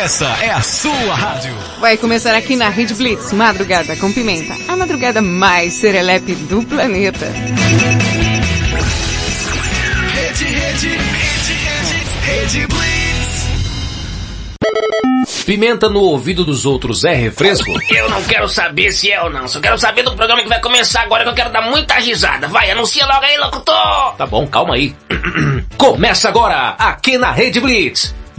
Essa é a sua rádio. Vai começar aqui na Rede Blitz, Madrugada com Pimenta, a madrugada mais serelepe do planeta. Rede, rede, rede, rede, rede Blitz. Pimenta no ouvido dos outros é refresco? Eu não quero saber se é ou não. Só quero saber do programa que vai começar agora que eu quero dar muita risada. Vai, anuncia logo aí, locutor! Tá bom, calma aí. Começa agora, aqui na Rede Blitz.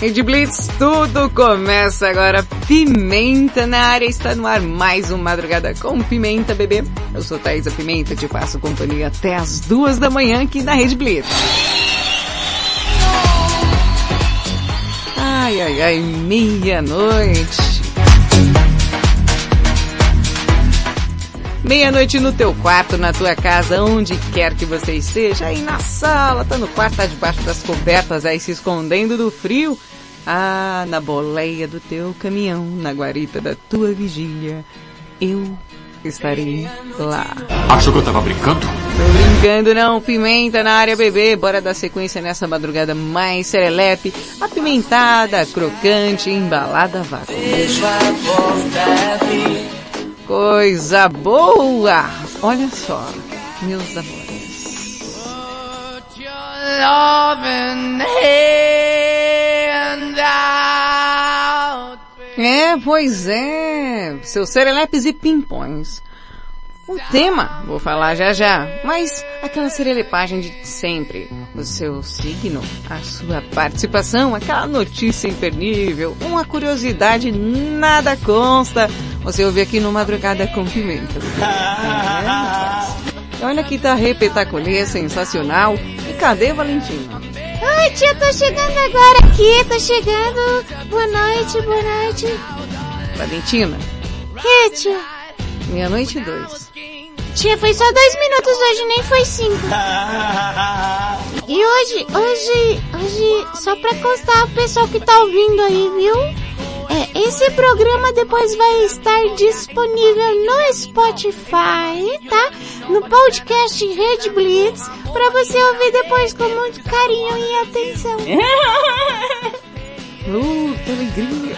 Rede Blitz, tudo começa agora. Pimenta na área, está no ar mais um Madrugada com Pimenta, bebê. Eu sou Thaisa Pimenta, te faço companhia até as duas da manhã aqui na Rede Blitz. Ai, ai, ai, meia-noite. Meia-noite no teu quarto, na tua casa, onde quer que você esteja, aí na sala, tá no quarto, tá debaixo das cobertas, aí se escondendo do frio. Ah, na boleia do teu caminhão, na guarita da tua vigília, eu estarei lá. Achou que eu tava brincando? Tô brincando não, pimenta na área bebê, bora dar sequência nessa madrugada mais serelepe, apimentada, crocante, embalada a vácuo. Coisa boa! Olha só, meus amores. É, pois é, seus serelepes e pimpões. O tema, vou falar já já, mas aquela serelepagem de sempre. O seu signo, a sua participação, aquela notícia impernível, uma curiosidade, nada consta. Você ouve aqui no Madrugada com Pimenta. É, olha que tá repetaculê, sensacional. E cadê Valentina? Ai, tia, tô chegando agora aqui, tô chegando. Boa noite, boa noite. Valentina, Que, tia? Meia-noite e dois. Tia, foi só dois minutos hoje, nem foi cinco. E hoje, hoje, hoje, só pra constar o pessoal que tá ouvindo aí, viu? É, esse programa depois vai estar disponível no Spotify, tá? No podcast Rede Blitz, pra você ouvir depois com muito carinho e atenção. Uh, que alegria.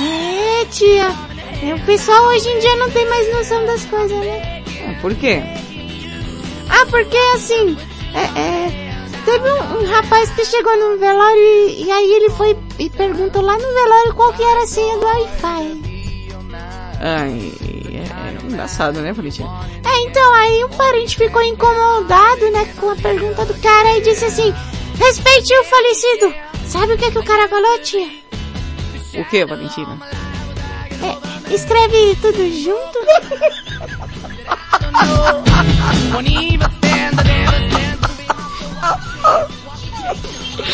É, tia. É, o pessoal hoje em dia não tem mais noção das coisas, né? Ah, por quê? Ah, porque assim, é, é, teve um, um rapaz que chegou no velório e, e aí ele foi e perguntou lá no velório qual que era a senha do Wi-Fi. Ai, é, é engraçado, né, Valentina? É, então aí um parente ficou incomodado, né, com a pergunta do cara e disse assim, respeite o falecido. Sabe o que que o cara falou, tia? O que, Valentina? É, escreve tudo junto.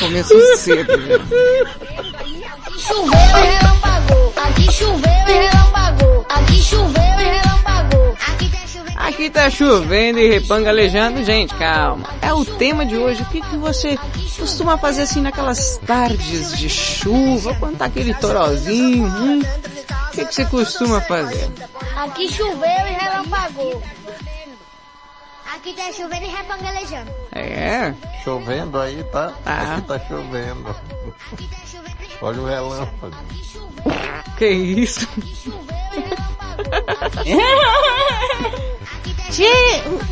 Começou cedo, já. Choveu e relampagou. Aqui choveu e relampagou. Aqui choveu e relampagou. Aqui tá chovendo. Aqui tá chovendo e repangalejando. Gente, calma. É o tema de hoje. O que, que você costuma fazer assim naquelas tardes de chuva, quando tá aquele torozinho? Hum? O que, que você costuma fazer? Aqui choveu e relampagou. Aqui tá chovendo e repangalejando. É, Chovendo aí, tá? Tá. Aqui tá chovendo. Aqui tá chovendo e Olha o relâmpago. que isso? Tia,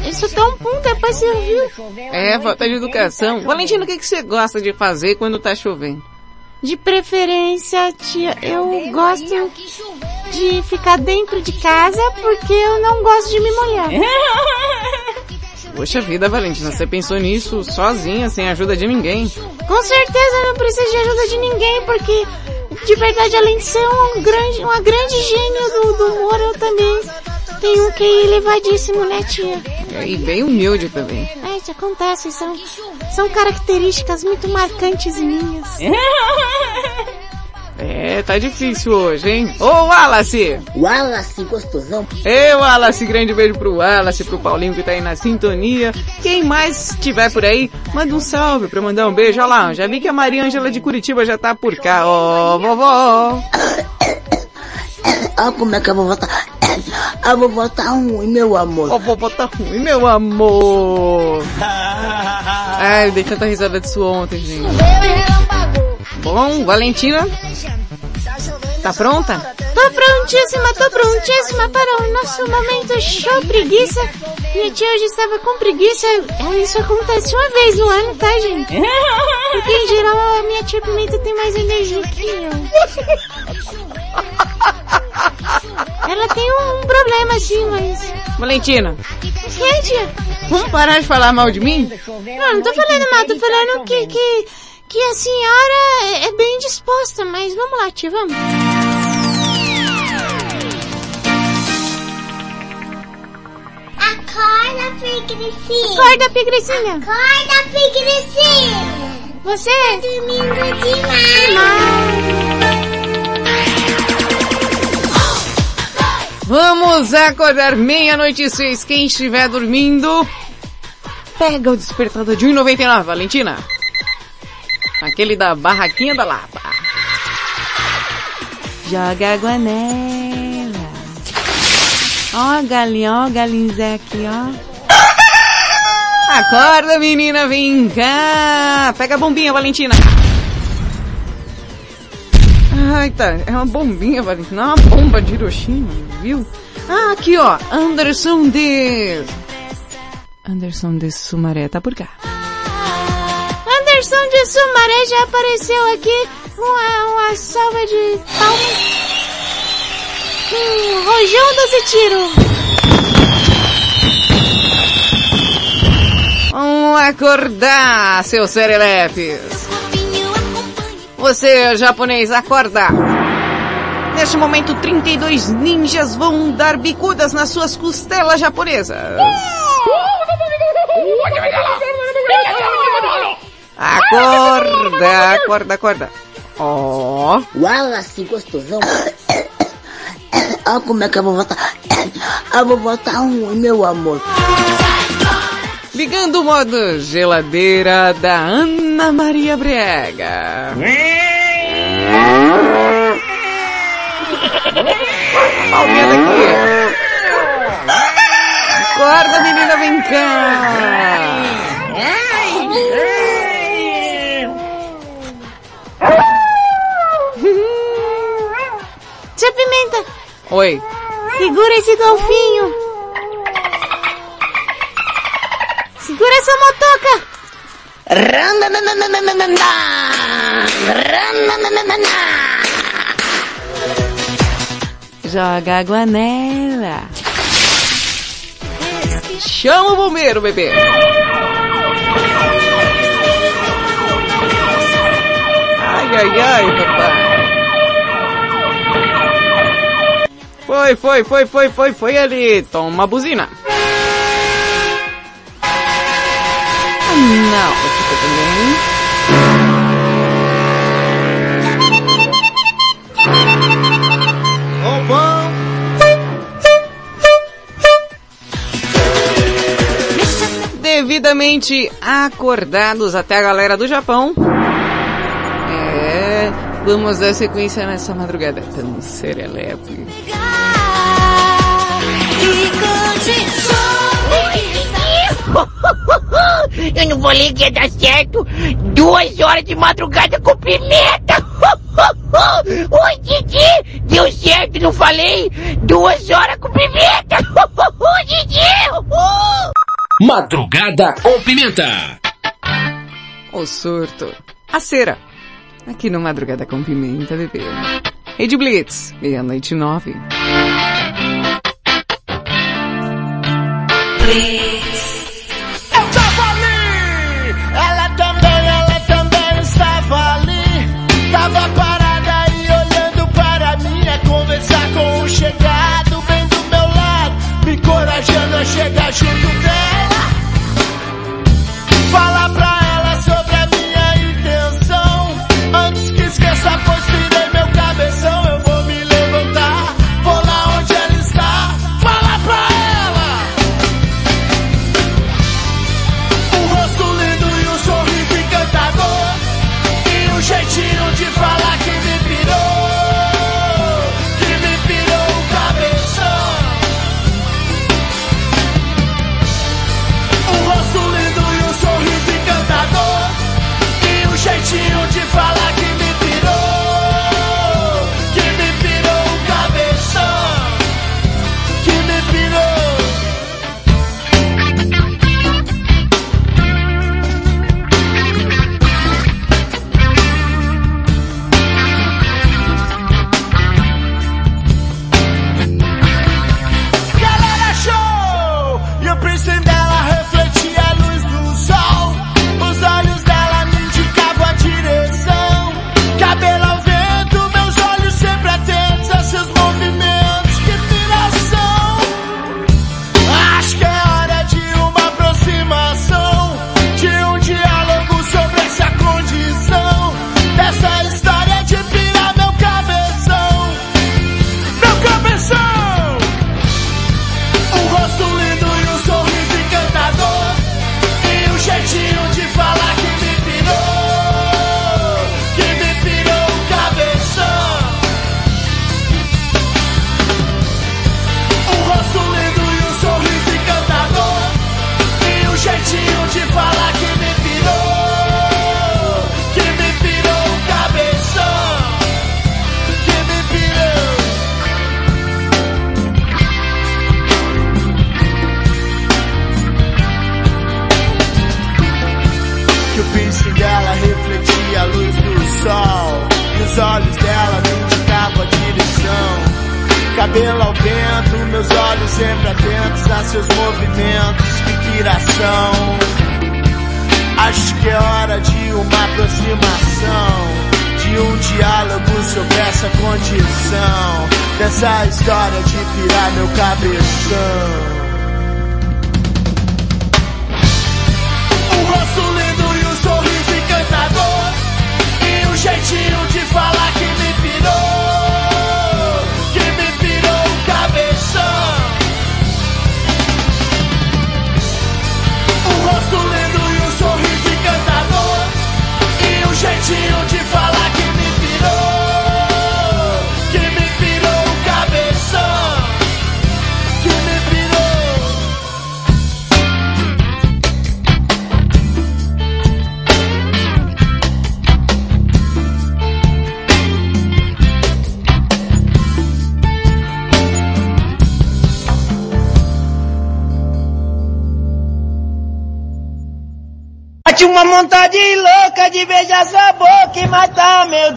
isso tá um pum, depois você ouviu. É, falta de educação. Valentina, o que, que você gosta de fazer quando tá chovendo? De preferência, tia, eu gosto de ficar dentro de casa porque eu não gosto de me molhar. Poxa vida, Valentina, você pensou nisso sozinha, sem ajuda de ninguém. Com certeza não preciso de ajuda de ninguém porque, de verdade, além de ser um grande, uma grande gênio do, do humor, eu também tenho um QI elevadíssimo, né, tia? E bem humilde também. É, acontece, acontece. São, são características muito marcantes minhas. É, tá difícil hoje, hein? Ô, Wallace! Wallace, gostosão. Ê, Wallace, grande beijo pro Wallace, pro Paulinho que tá aí na sintonia. Quem mais estiver por aí, manda um salve pra mandar um beijo. Olha lá, já vi que a Maria Ângela de Curitiba já tá por cá. Ó, vovó! Olha como é que a vovó tá. A vovó tá ruim, meu amor. Ó, vovó tá ruim, meu amor! Ai, eu dei tanta risada disso ontem, gente. Bom, Valentina, tá pronta? Tô prontíssima, tô prontíssima para o nosso momento show preguiça. Minha tia hoje estava com preguiça. Ah, Isso acontece uma vez no ano, tá, gente? Porque em geral a minha tia Pimenta tem mais energia que eu. Ela tem um, um problema assim, mas... Valentina, É, tia? vamos parar de falar mal de mim? Não, não tô falando mal, tô falando que, que, que a senhora é- é bem disposta, mas vamos lá, tia, vamos. Acorda, Pigricinha. Acorda, Pigricinha. Acorda, Pigricinha. Você... Dormindo demais. Vamos acordar meia-noite e seis. Quem estiver dormindo, pega o despertador de 1,99, Valentina. Aquele da barraquinha da Lapa. Joga água nela. Ó, galinha, ó, galinzé aqui, ó. Acorda, menina, vem cá. Pega a bombinha, Valentina. Ai, tá. É uma bombinha, Valentina. Não é uma bomba de Hiroshima, viu? Ah, aqui, ó. Anderson de... Anderson de Sumaré tá por cá. De Sumaré já apareceu aqui. Uma, uma salva de palmas. Um rojão desse tiro. Vamos acordar, seus serelepes. Você, japonês, acorda. Neste momento, 32 ninjas vão dar bicudas nas suas costelas japonesas. Acorda, acorda, acorda. Ó, Wallace, gostosão. Olha como é que a vovó tá. A vovó tá ruim, meu amor. ligando o modo geladeira da Ana Maria Brega. Palminha daqui. Acorda, menina, vem cá. Oi. segura esse golfinho. Segura essa motoca. Joga água nela. Chama o bombeiro, bebê. Ai, ai, ai, papai. Foi, foi, foi, foi, foi, foi ali. Toma a buzina. Ah, não, aqui também. Devidamente acordados até a galera do Japão. É, vamos dar sequência nessa madrugada tão serelepe. Eu não falei que ia dar certo. Duas horas de madrugada com pimenta. Oi, Didi. Deu certo, não falei? Duas horas com pimenta. Didi. Madrugada com Pimenta. O surto. A cera. Aqui no Madrugada com Pimenta, bebê. Rede Blitz, meia-noite nove. Eu chegado bem do meu lado, me encorajando a chegar junto dela.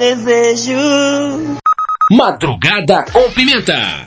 Desejo. Madrugada com Pimenta.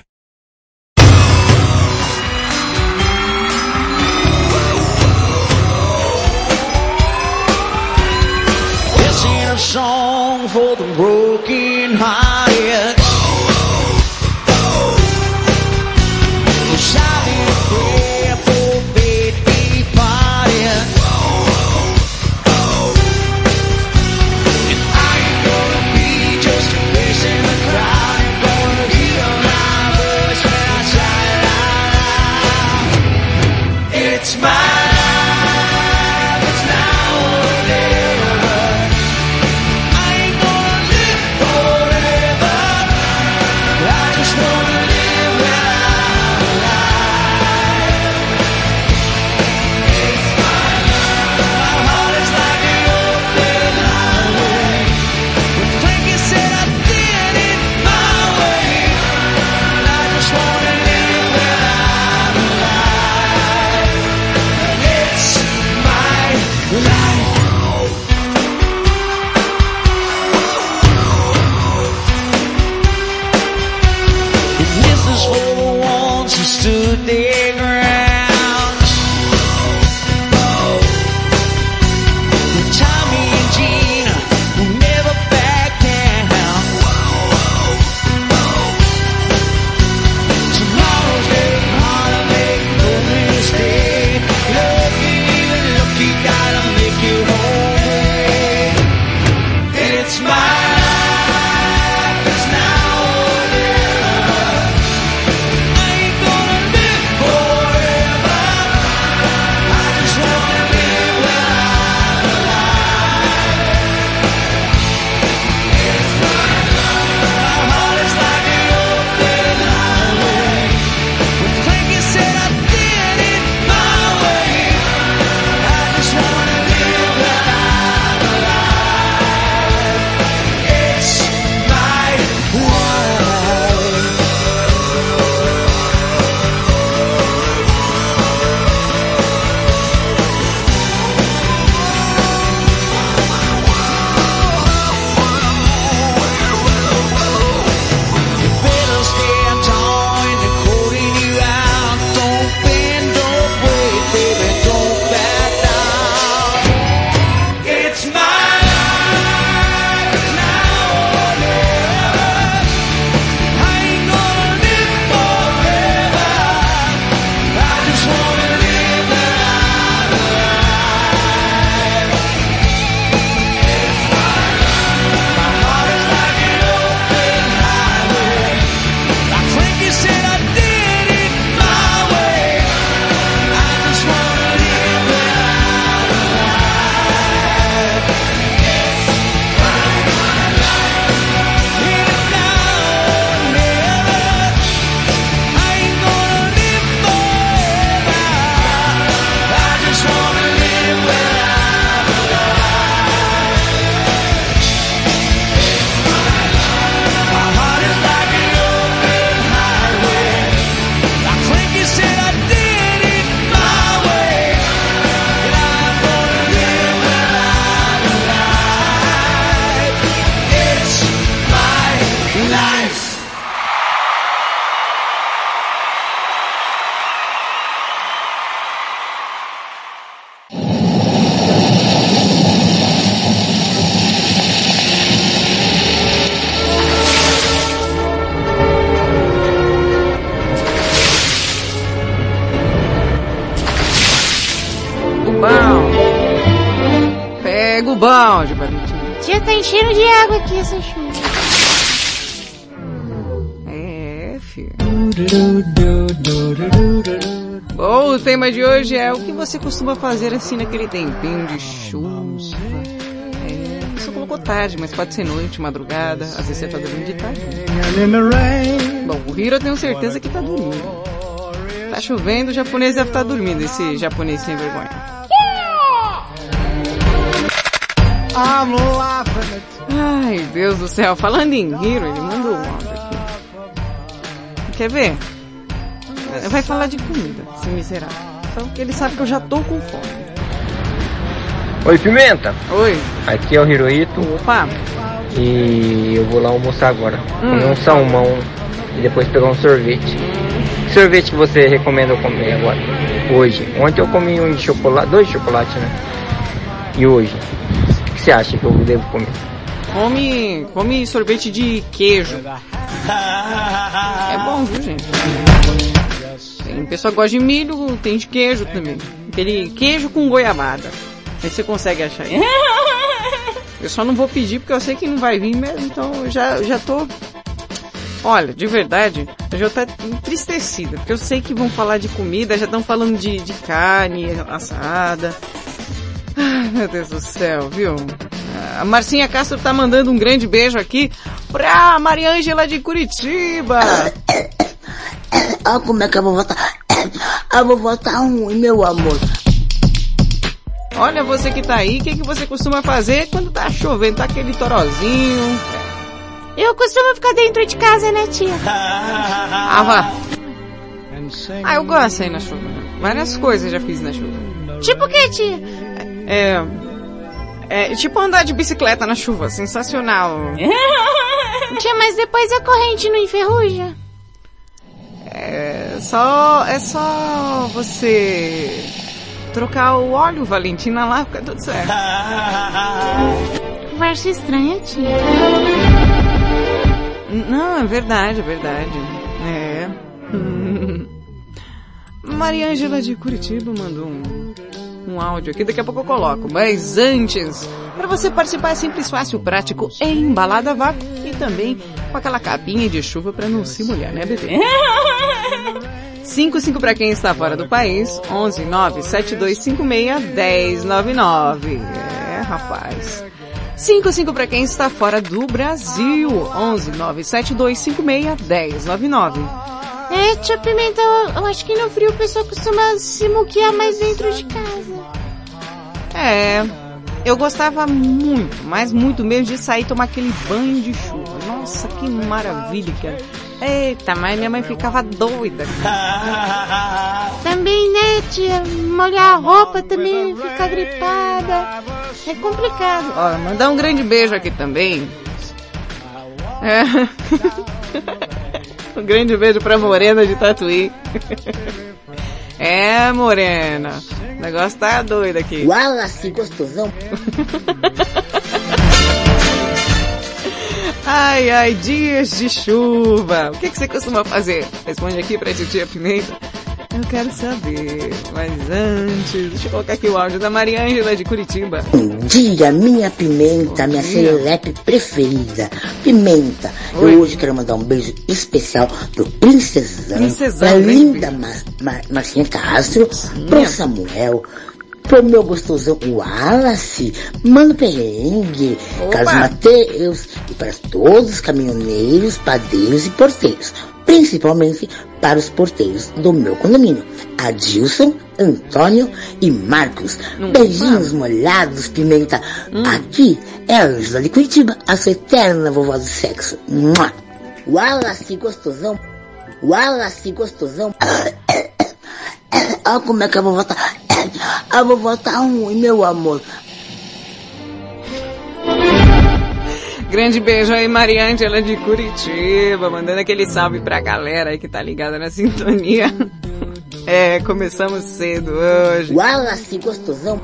Você costuma fazer assim naquele tempinho de chuva. É, você colocou tarde, mas pode ser noite, madrugada, às vezes você tá dormindo de tarde. Bom, o Hiro eu tenho certeza que tá dormindo. Tá chovendo, o japonês deve estar dormindo, esse japonês sem vergonha. Ai, Deus do céu. Falando em Hiro, ele mandou um áudio aqui. Quer ver? Vai falar de comida, esse miserável. Só que ele sabe que eu já tô com fome. Oi, Pimenta. Oi. Aqui é o Hirohito Opa. e eu vou lá almoçar agora. Hum. Comer um salmão e depois pegar um sorvete. Que sorvete que você recomenda eu comer agora? Hoje. Ontem eu comi um de chocolate, dois de chocolate, né? E hoje? O que você acha que eu devo comer? Come, come sorvete de queijo. É bom, viu, gente? Pessoa gosta de milho, tem de queijo também. Aquele queijo com goiabada. Aí você consegue achar. Eu só não vou pedir porque eu sei que não vai vir mesmo, então eu já, já tô... Olha, de verdade, eu já tô entristecida, porque eu sei que vão falar de comida, já estão falando de, de carne assada. Ai, meu Deus do céu, viu? A Marcinha Castro tá mandando um grande beijo aqui pra Mariângela de Curitiba. Olha como é que a vovó tá. A vovó tá ruim, meu amor. Olha você que tá aí, o que, que você costuma fazer quando tá chovendo? Tá aquele torozinho. Eu costumo ficar dentro de casa, né, tia? Ah, vá. Ah, eu gosto aí na chuva. Várias coisas já fiz na chuva. Tipo o que, tia? É... É tipo andar de bicicleta na chuva, sensacional. Tia, mas depois a corrente não enferruja? É só, é só você trocar o óleo, Valentina, lá fica tudo certo. Conversa estranha, tia. Não, é verdade, é verdade. É. Mariângela de Curitiba mandou um, um áudio aqui, daqui a pouco eu coloco. Mas antes, para você participar é simples, fácil, prático, é embalada vácuo e também com aquela capinha de chuva para não se molhar, né, bebê? 55 para quem está fora do país, 11 9 7256 1099. É, rapaz. 55 para quem está fora do Brasil, 11 9 7256 1099. É, tia Pimenta, eu, eu acho que no frio o pessoal costuma se muquear mais dentro de casa. É, eu gostava muito, mas muito mesmo de sair e tomar aquele banho de chuva. Nossa, que maravilha que era. Eita, mas minha mãe ficava doida. Também, né, tia? Molhar a roupa também, ficar gripada. É complicado. Ó, mandar um grande beijo aqui também. É. um grande beijo pra Morena de Tatuí. É, Morena. O negócio tá doido aqui. Wallace, gostosão. Ai, ai, dias de chuva. O que, que você costuma fazer? Responde aqui pra titia Pimenta. Eu quero saber. Mas antes, deixa eu colocar aqui o áudio da Mariângela de Curitiba. Bom dia, minha pimenta, minha dia. serelepe preferida. Pimenta, Oi. eu hoje quero mandar um beijo especial pro Princesão, Princesão, pra linda Mar Mar Marcinha Castro, pro Samuel, pro meu gostosão Wallace, Mano Perrengue, Opa. Carlos Mateus e para todos os caminhoneiros, padeiros e porteiros. Principalmente para os porteiros do meu condomínio. Adilson, Antônio e Marcos. Beijinhos molhados, pimenta. Aqui é a Ângela de Curitiba, a sua eterna vovó do sexo. Mua. Wallace gostosão. Wallace gostosão. Olha como é que a vovó tá. A vovó tá ruim, meu amor. Grande beijo aí, Mariângela de Curitiba, mandando aquele salve pra galera aí que tá ligada na sintonia. É, começamos cedo hoje. Wallace gostosão.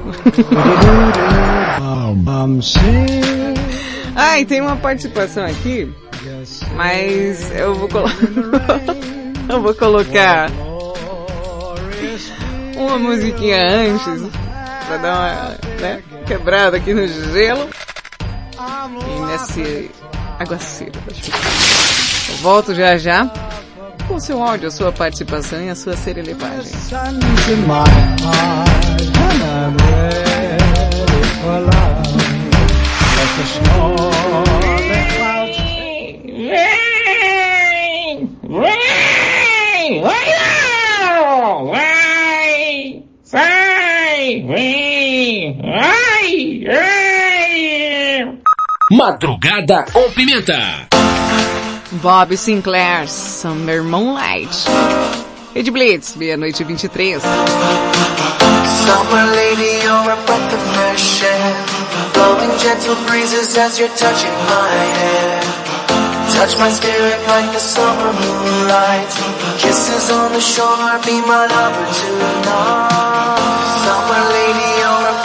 Ai, tem uma participação aqui, mas eu vou colocar. eu vou colocar uma musiquinha antes pra dar uma, né? quebrado aqui no gelo. E nesse aguaceiro. Eu volto já já com o seu áudio, a sua participação e a sua serelipagem. Sun's in my heart and I'm ready for love. Let the snow, the clouds Madrugada com Pimenta. Bob Sinclair, Summer Moonlight. Ed Blitz, meia-noite e 23. Summer lady, you're a breath of fresh air. Blowing gentle breezes as you're touching my hair. Touch my spirit like the summer moonlight. Kisses on the shore, be my lover tonight. Summer lady, you're a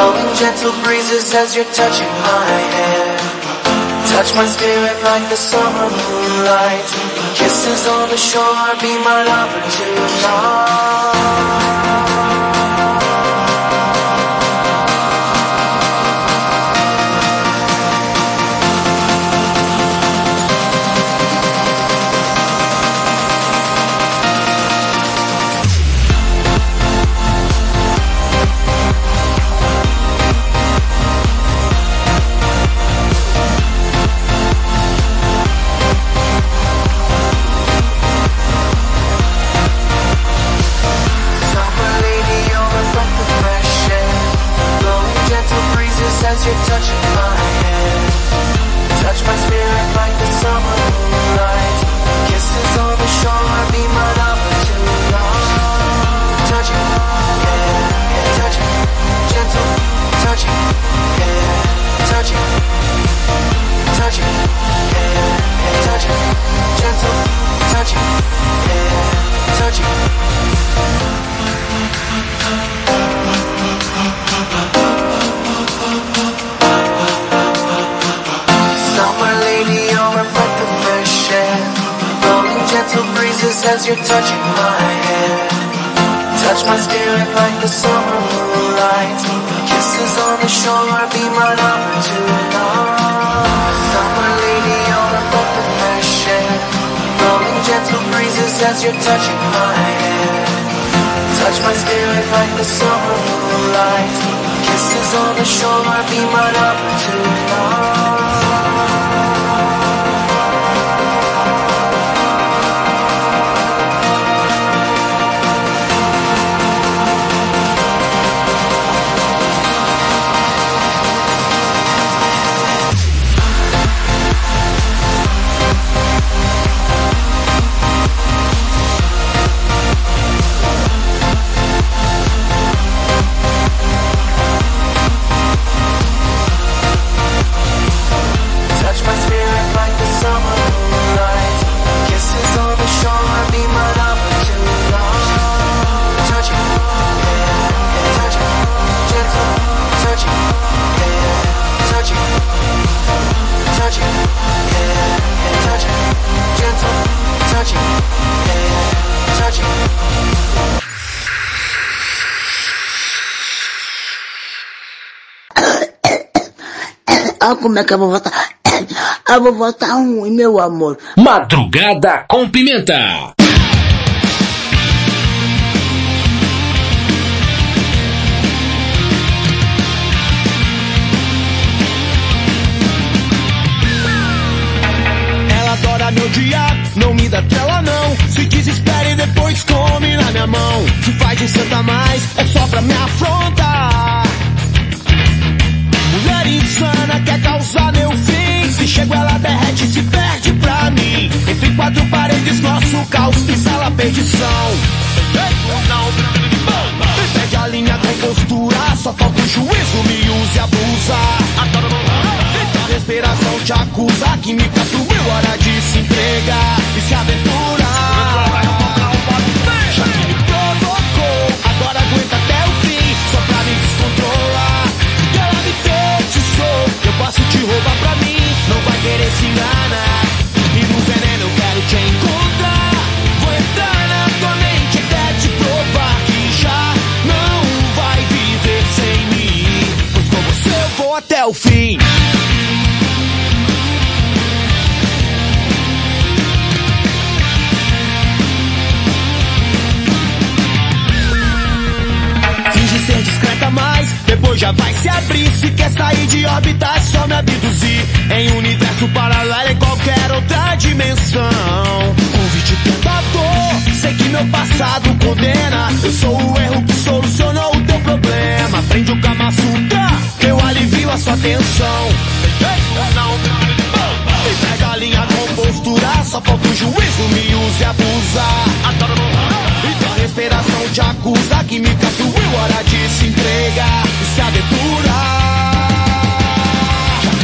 Blowing gentle breezes as you're touching my hair. Touch my spirit like the summer moonlight. Kisses on the shore, be my lover tonight. Touching my hair. Touch my spirit like the summer moonlight. Kisses on the shore, be. Touching, yeah, yeah, touching, gentle, touching, yeah, touching, touching, yeah, yeah, touching, touching, yeah, touching. Gentle breezes as you're touching my hair. Touch my spirit like the summer moonlight. Kisses on the shore, be my lover tonight. Summer lady, you're a breath of fresh air. Blowing gentle breezes as you're touching my hair. Touch my spirit like the summer moonlight. Kisses on the shore, be my lover tonight. Olha como é que eu vou votar. Eu vou votar ruim, meu amor. Madrugada com Pimenta. Desespera e depois come na minha mão. Se faz de santa mais, é só pra me afrontar. Mulher insana quer causar meu fim. Se chego ela derrete e se perde pra mim. Entre quatro paredes nosso caos instala a perdição. Me perde a linha com postura, só falta o juízo, me use e abusa. Respiração te acusa, química fluiu, hora de se entregar e se aventurar. Agora aguenta até o fim, só pra me descontrolar. E ela me feitiçou, eu posso te roubar pra mim, não vai querer se enganar. E no veneno eu quero te encontrar. Vou entrar na tua mente até te provar que já não vai viver sem até o fim. Já vai se abrir. Se quer sair de órbita, é só me abduzir. Em um universo paralelo, em qualquer outra dimensão. Convite tentador, sei que meu passado condena. Eu sou o erro que solucionou o teu problema. Aprende o Kama Sutra, que eu alivio a sua tensão. E pega a linha com postura, só falta o juízo, me use e abusa. E tua respiração te acusa, química fluiu, hora de se entregar Já que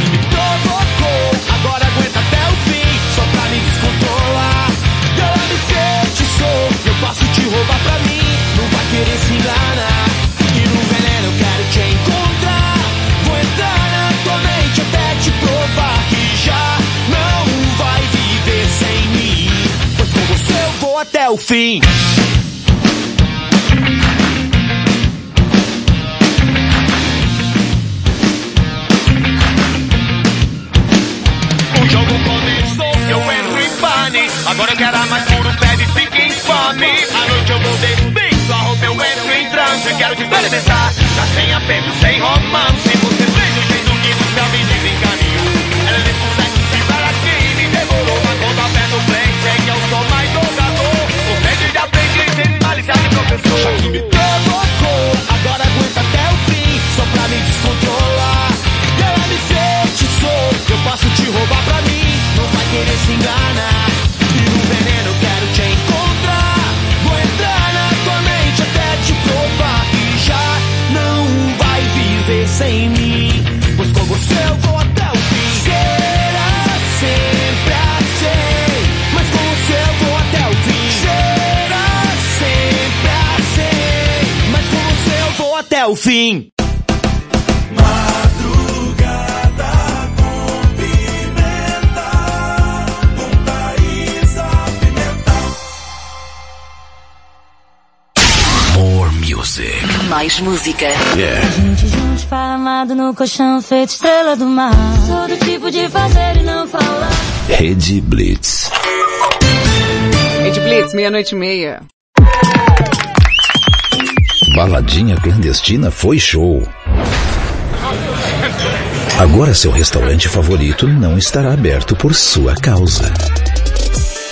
me provocou, agora aguenta até o fim, só pra me descontrolar. Ela me feitiçou, eu posso te roubar pra mim, não vai querer se enganar. E no veneno eu quero te encontrar. Vou entrar na tua mente até te provar que já não vai viver sem mim. Pois com você eu vou até o fim. Experimentar, já sem apego, sem romance. Você fez o jeito que nunca me desencaminhou. Ela nesse sexo sem para aqui, me demorou. Mas quando aperta o play, que eu sou mais jogador. O médio de aprendiz, sem malícia de professor. Já que me provocou, agora aguenta até o fim, só pra me descontrolar. E ela me feitiçou, eu posso te roubar pra mim, não vai querer se enganar. Sem mim. Com você eu vou até o fim. Será sempre assim, mas com você eu vou até o fim. Será sempre assim, mas com você eu vou até o fim. Mais música. Yeah. Gente juntos amado no colchão feito estrela do mar. Sou do tipo de fazer e não falar. Rede Blitz. Rede Blitz, meia-noite e meia. Baladinha clandestina foi show. Agora seu restaurante favorito não estará aberto por sua causa.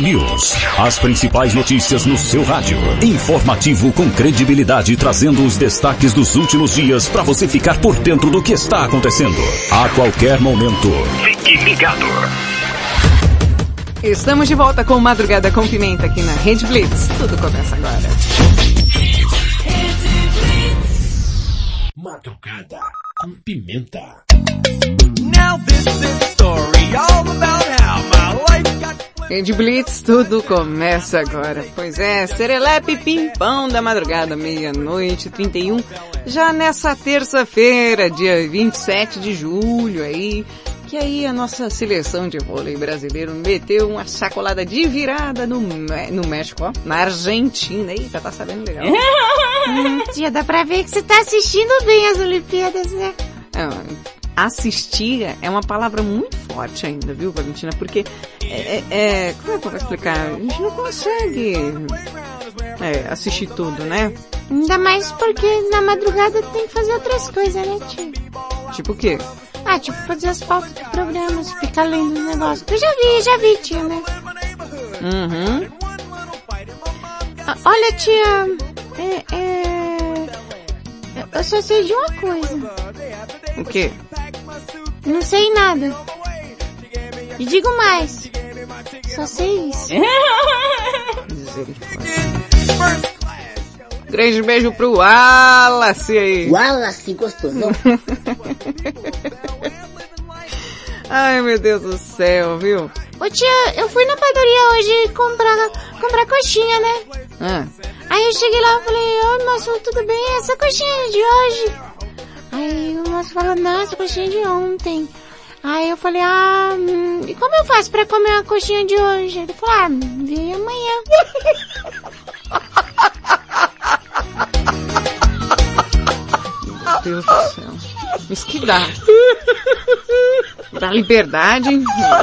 News. As principais notícias no seu rádio. Informativo com credibilidade, trazendo os destaques dos últimos dias para você ficar por dentro do que está acontecendo. A qualquer momento. Fique ligado. Estamos de volta com Madrugada com Pimenta aqui na Rede Blitz. Tudo começa agora. Madrugada com pimenta. Now this is story all about Rede Blitz, tudo começa agora. Pois é, Serelepe Pimpão da madrugada, meia-noite, 31. Já nessa terça-feira, dia 27 de julho aí, que aí a nossa seleção de vôlei brasileiro meteu uma sacolada de virada no, no México, ó, na Argentina. Eita, tá sabendo legal. Hum, tia, dá pra ver que você tá assistindo bem as Olimpíadas, né? Ah, assistir é uma palavra muito forte ainda, viu, Valentina? Porque é, é- é- como é que eu vou explicar? A gente não consegue é, assistir tudo, né? Ainda mais porque na madrugada tem que fazer outras coisas, né, tia? Tipo o quê? Ah, tipo fazer as pautas do programa, ficar lendo os negócios. Eu já vi, já vi, tia, né? Uhum. Ah, olha, tia, é, é, eu só sei de uma coisa. O quê? Não sei nada. E digo mais. Só sei isso. Grande beijo pro Wallace aí. Wallace gostosão. Ai, meu Deus do céu, viu? Ô tia, eu fui na padaria hoje comprar, comprar coxinha, né? Ah, Aí eu cheguei lá e falei, ô moço, tudo bem? Essa coxinha é de hoje? Aí o moço falou, não, essa coxinha de ontem. Aí eu falei, ah, hum, e como eu faço pra comer a coxinha de hoje? Ele falou, ah, vem amanhã. meu Deus do céu. Isso que dá. Da liberdade,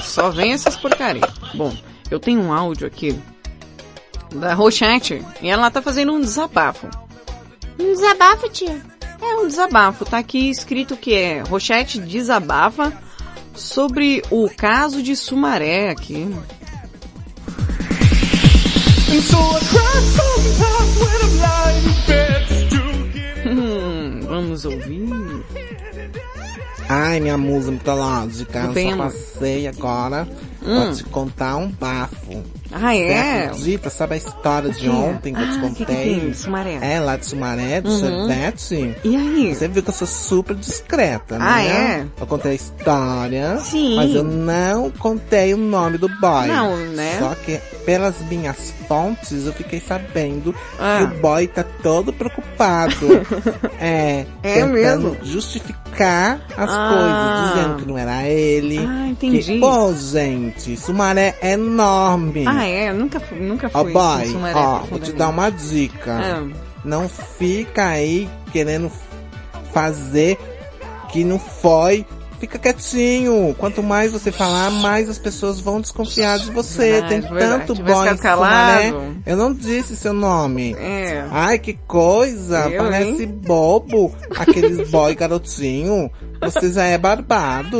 só vem essas porcarias. Bom, eu tenho um áudio aqui da Rochette e ela tá fazendo um desabafo. Um desabafo, tia? É um desabafo, tá aqui escrito que é Rochette desabafa sobre o caso de Sumaré aqui. Hum, vamos ouvir. Ai, minha musa mitológica, eu só passei agora Hum. pra te contar um bafo. Ah, Você é? acredita? Sabe a história de ontem que eu te Ah, que que contei? tem? Sumaré. É, lá de Sumaré, do Uhum. sorvete. E aí? Você viu que eu sou super discreta, Ah, né? é? Eu contei a história, Sim. mas eu não contei o nome do boy. Não, né? Só que pelas minhas fontes eu fiquei sabendo Ah. que o boy tá todo preocupado. é, É tentando mesmo? justificar as Ah. coisas, dizendo que não era ele. Ah, entendi. Que, pô, gente, Sumaré é enorme. Ah, é? Nunca, fu- nunca Ó, fui boy, em Sumaré ó, vou te dar uma dica. Ah. Não fica aí querendo fazer que não foi. Fica quietinho. Quanto mais você falar, mais as pessoas vão desconfiar de você. Verdade, Tem verdade. tanto Tivesse boy em Sumaré. calado. Eu não disse seu nome. É. Ai, que coisa. Eu, Parece hein? bobo. Aqueles boy garotinho. Você já é barbado.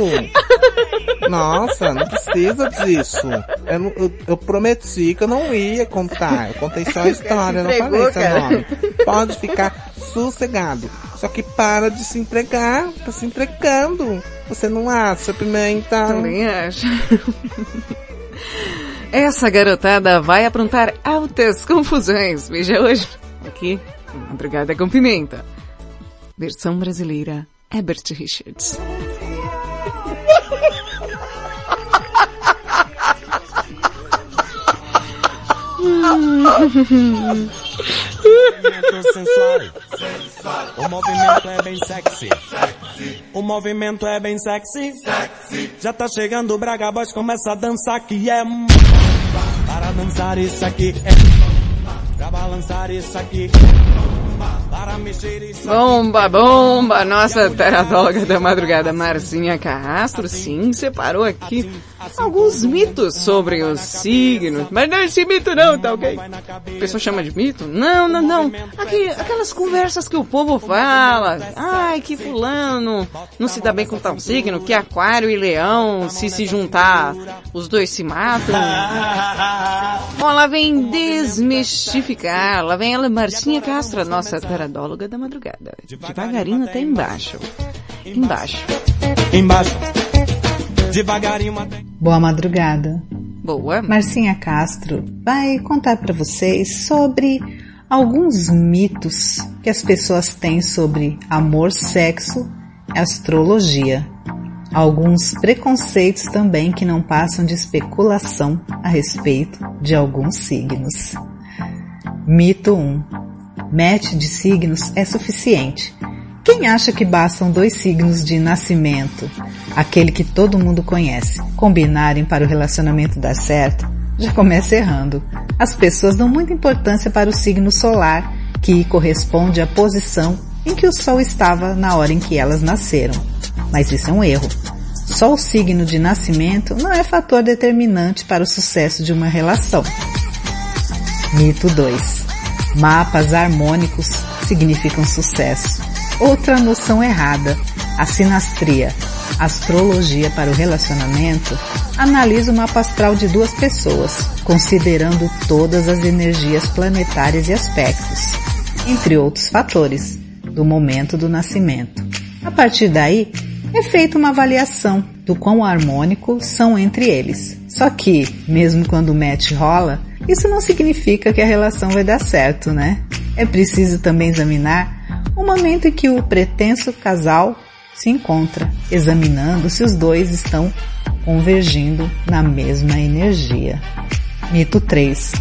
Nossa, não precisa disso. Eu, eu- eu prometi que eu não ia contar. Eu contei só a história, não falei seu nome. Pode ficar sossegado. Só que para de se empregar. Tá se entregando. Você não acha, Pimenta? Também acho. Essa garotada vai aprontar altas confusões. Veja hoje, aqui, Madrugada com Pimenta. Versão brasileira, Herbert Richards. movimento sensual. O movimento é bem sexy. O movimento é bem sexy. Já tá chegando o Braga Boys, começa a dançar que é Para dançar isso aqui é Pra balançar isso aqui Para mexer isso Bomba, bomba! Nossa taradóloga da madrugada, Marcinha Castro, sim, separou aqui alguns mitos sobre os signos. Mas não é esse mito não, tá ok? A pessoa chama de mito? Não, não, não. Aqui, aquelas conversas que o povo fala. Ai, que fulano não se dá bem com tal signo, que aquário e leão, se se juntar, os dois se matam. Bom, ela vem desmistificar, lá vem ela, Marcinha Castro, nossa taradóloga da madrugada. Devagarinho até embaixo. Embaixo. Embaixo Devagarinho até Boa madrugada. Boa. Marcinha Castro vai contar para vocês sobre alguns mitos que as pessoas têm sobre amor, sexo, astrologia. Alguns preconceitos também que não passam de especulação a respeito de alguns signos. Mito 1. Match de signos é suficiente. Quem acha que bastam dois signos de nascimento, aquele que todo mundo conhece, combinarem para o relacionamento dar certo, já começa errando. As pessoas dão muita importância para o signo solar, que corresponde à posição em que o Sol estava na hora em que elas nasceram. Mas isso é um erro. Só o signo de nascimento não é fator determinante para o sucesso de uma relação. Mito 2. Mapas harmônicos significam sucesso. Outra noção errada, a sinastria, astrologia para o relacionamento, analisa o mapa astral de duas pessoas, considerando todas as energias planetárias e aspectos, entre outros fatores, do momento do nascimento. A partir daí, é feita uma avaliação do quão harmônicos são entre eles. Só que, mesmo quando o match rola, isso não significa que a relação vai dar certo, né? É preciso também examinar o momento em que o pretenso casal se encontra, examinando se os dois estão convergindo na mesma energia. Mito 3.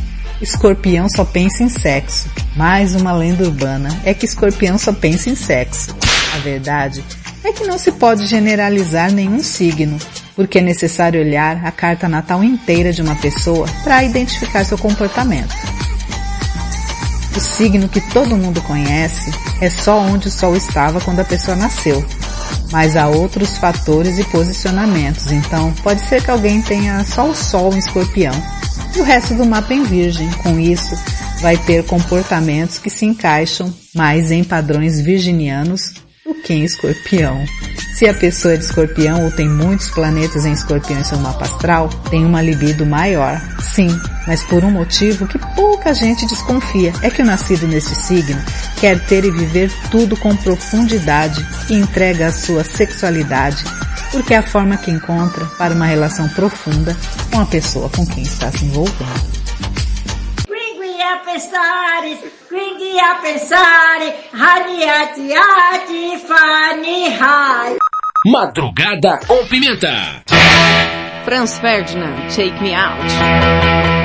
Escorpião só pensa em sexo. Mais uma lenda urbana é que escorpião só pensa em sexo. A verdade é que não se pode generalizar nenhum signo, porque é necessário olhar a carta natal inteira de uma pessoa para identificar seu comportamento. O signo que todo mundo conhece é só onde o Sol estava quando a pessoa nasceu, mas há outros fatores e posicionamentos, então pode ser que alguém tenha só o Sol em escorpião e o resto do mapa em virgem. Com isso, vai ter comportamentos que se encaixam mais em padrões virginianos do que em escorpião. Se a pessoa é de escorpião ou tem muitos planetas em escorpião em seu mapa astral, tem uma libido maior. Sim, mas por um motivo que pouca gente desconfia, é que o nascido nesse signo quer ter e viver tudo com profundidade e entrega a sua sexualidade, porque é a forma que encontra para uma relação profunda com a pessoa com quem está se envolvendo. Quindi a pensare, quindi a pensare, haniati ati fani hai. Madrugada com pimenta. Franz Ferdinand, Take Me Out.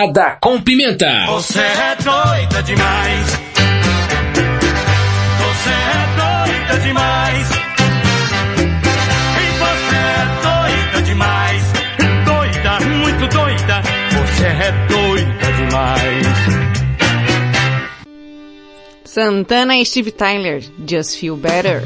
Morada com Pimenta. Você é doida demais. É você é doida demais. Doida muito doida. Você é doida demais. Santana e Steve Tyler, Just Feel Better.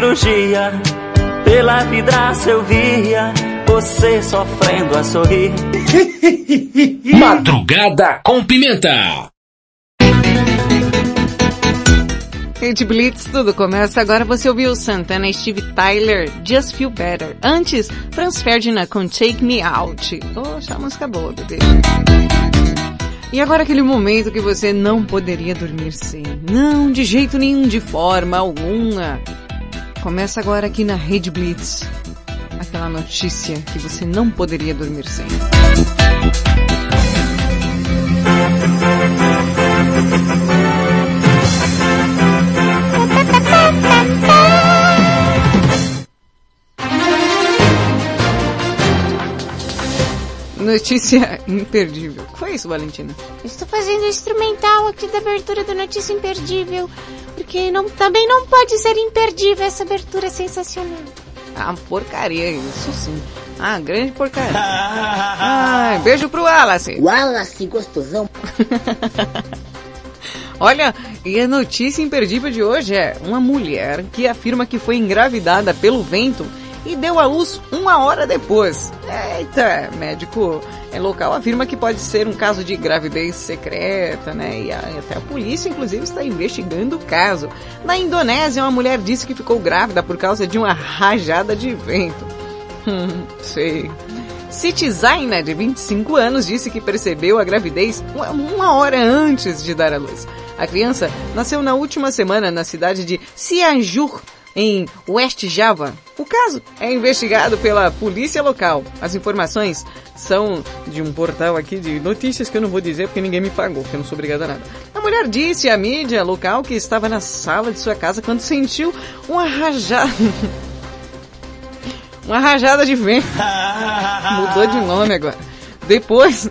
cirurgia. Pela vidraça eu via você sofrendo a sorrir. Madrugada com pimenta. Kate Blitz, tudo começa agora. Você ouviu Santana e Steve Tyler, Just Feel Better. Antes, Franz Ferdinand com Take Me Out. Poxa, a música boa, bebê. E agora aquele momento que você não poderia dormir sem. Não, de jeito nenhum, de forma alguma. Começa agora aqui na Rede Blitz. Aquela notícia que você não poderia dormir sem. Notícia imperdível. O que foi isso, Valentina? Estou fazendo o instrumental aqui da abertura do Notícia Imperdível. Porque não, também não pode ser imperdível essa abertura é sensacional. Ah, porcaria, isso sim. Ah, grande porcaria. Ah, beijo pro Wallace. Wallace gostosão. Olha, e a notícia imperdível de hoje é uma mulher que afirma que foi engravidada pelo vento e deu à luz uma hora depois. Eita, médico local afirma que pode ser um caso de gravidez secreta, né? E até a polícia, inclusive, está investigando o caso. Na Indonésia, uma mulher disse que ficou grávida por causa de uma rajada de vento. Hum, sei. Siti Zaina, de 25 anos, disse que percebeu a gravidez uma- hora antes de dar à luz. A criança nasceu na última semana na cidade de Cianjur, em West Java. O caso é investigado pela polícia local. As informações são de um portal aqui de notícias que eu não vou dizer porque ninguém me pagou, porque eu não sou obrigada a nada. A mulher disse à mídia local que estava na sala de sua casa quando sentiu uma rajada. uma rajada de vento. Mudou de nome agora. Depois,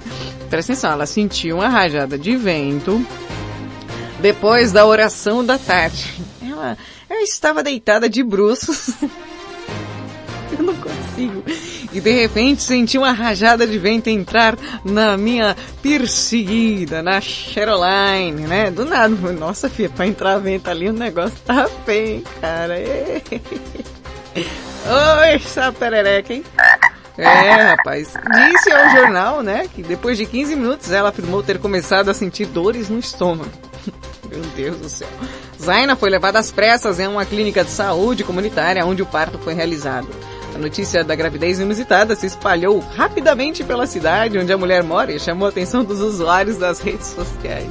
presta atenção, ela sentiu uma rajada de vento depois da oração da tarde. Ela, ela estava deitada de bruços. Eu não consigo. E de repente senti uma rajada de vento entrar na minha perseguida, na Cheroline, né? Do nada. Nossa, filha, pra entrar vento ali o negócio tá feio, cara. Oi, essa perereca, hein? É, rapaz. Disse ao jornal, né, que depois de 15 minutos ela afirmou ter começado a sentir dores no estômago. Meu Deus do céu. Zaina foi levada às pressas em uma clínica de saúde comunitária onde o parto foi realizado. A notícia da gravidez inusitada se espalhou rapidamente pela cidade onde a mulher mora e chamou a atenção dos usuários das redes sociais.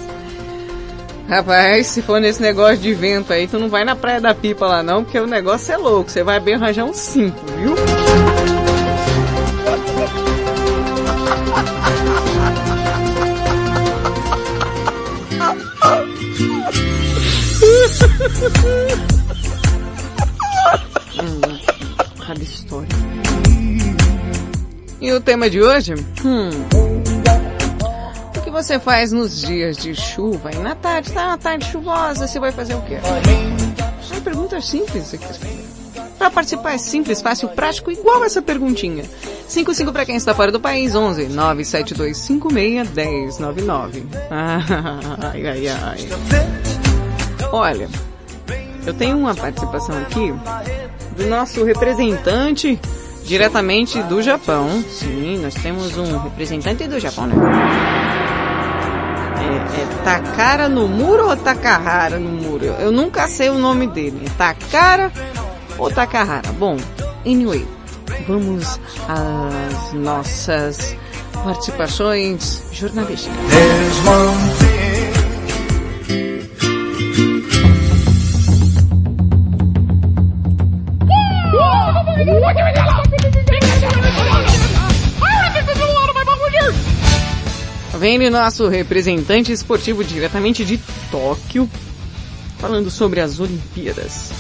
Rapaz, se for nesse negócio de vento aí, tu não vai na Praia da Pipa lá não, porque o negócio é louco. Você vai bem arranjar um 5, viu? história. E o tema de hoje? Hum. O que você faz nos dias de chuva? E na tarde, tá uma tarde chuvosa, você vai fazer o quê? Uma pergunta simples aqui. Para participar é simples, fácil, prático, igual essa perguntinha. 55 para quem está fora do país, 11 97256 1099. Ai, ai, ai. Olha, eu tenho uma participação aqui do nosso representante diretamente do Japão. Sim, nós temos um representante do Japão, né? É, é Takara no muro ou Takahara no muro? Eu, nunca sei o nome dele. É Takara ou Takahara? Bom, anyway, vamos às nossas participações jornalísticas. Vem nosso representante esportivo diretamente de Tóquio, falando sobre as Olimpíadas.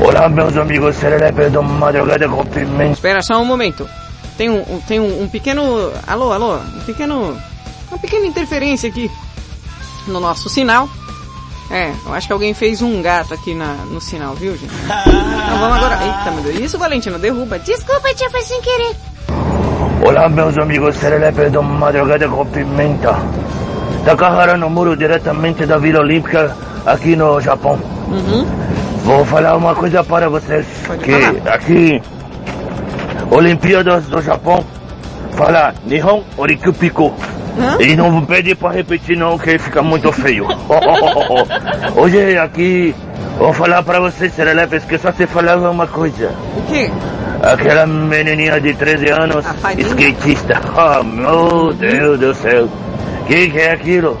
Olá, meus amigos, Serelepe do Madrugada com Pimenta. Espera só um momento. Tem um, um- tem um, um pequeno... Alô, alô? Um pequeno... Uma pequena interferência aqui no nosso sinal. É, eu acho que alguém fez um gato aqui na, no sinal, viu, gente? Então vamos agora... Eita, meu Deus. Isso, Valentina, derruba. Desculpa, tia, foi sem querer. Olá, meus amigos, Serelepe do Madrugada com Pimenta. Takahara no muro diretamente da Vila Olímpica aqui no Japão. Uhum. Vou falar uma coisa para vocês. que aqui, Olimpíadas do Japão, fala Nihon Orikupiko. E não pede para repetir não, que fica muito feio. Hoje aqui, vou falar para vocês, Serelepes, que só se falava uma coisa. O quê? Aquela menininha de 13 anos, skatista. Oh, meu Deus do céu. Que que é aquilo?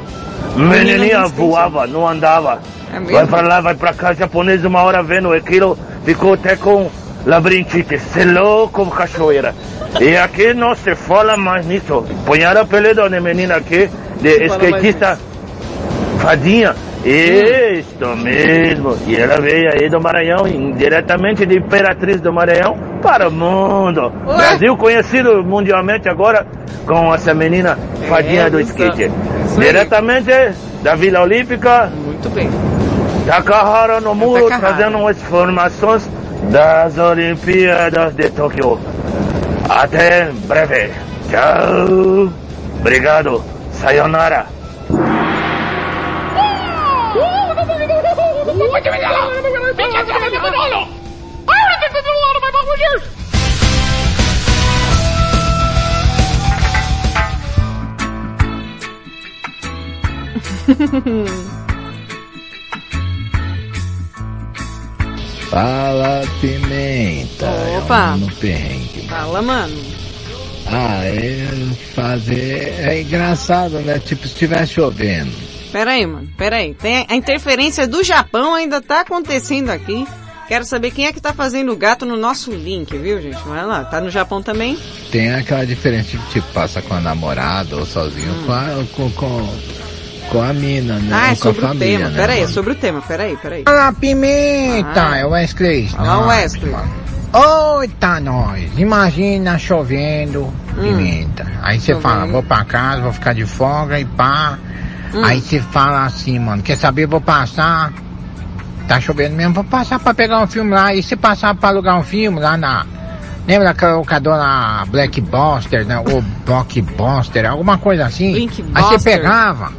Menininha voava, não andava. É vai pra lá, vai pra cá, japonês uma hora vendo aquilo, ficou até com labirintite, se louco cachoeira. E aqui não se fala mais nisso. Punharam apelido de menina aqui, de skatista fadinha. Isso mesmo. E ela veio aí do Maranhão, diretamente de Imperatriz do Maranhão para o mundo. Brasil conhecido mundialmente agora com essa menina fadinha do skate. Diretamente da Vila Olímpica. Muito bem. Takahara no muro, trazendo as informações das Olimpíadas de Tóquio. Até breve. Tchau. Obrigado. Sayonara. Fala, Pimenta. Opa. Eu no perrengue. Fala, mano. Ah, é fazer. É engraçado, né? Tipo, se estivesse chovendo. Pera aí, mano. Pera aí. Tem a interferência do Japão ainda tá acontecendo aqui. Quero saber quem é que tá fazendo o gato no nosso link, viu, gente? Vai lá. Tá no Japão também? Tem aquela diferença de tipo, passa com a namorada ou sozinho com, a, com, com, com a mina, né? ah, é sobre o família, tema. né? Pera aí, é sobre o tema. Pera aí, pera aí. Fala, Pimenta! Ah. É o Wesley. Fala, Não, Wesley. Eita, nós! Imagina chovendo, pimenta. Aí você Hum. Fala, vou pra casa, vou ficar de folga e pá. Hum. Aí você fala assim, mano, quer saber, vou passar. Tá chovendo mesmo, vou passar pra pegar um filme lá. E se passar pra alugar um filme lá na. Lembra daquela locadora Blackbuster, né? Ou Blockbuster, alguma coisa assim? Aí você pegava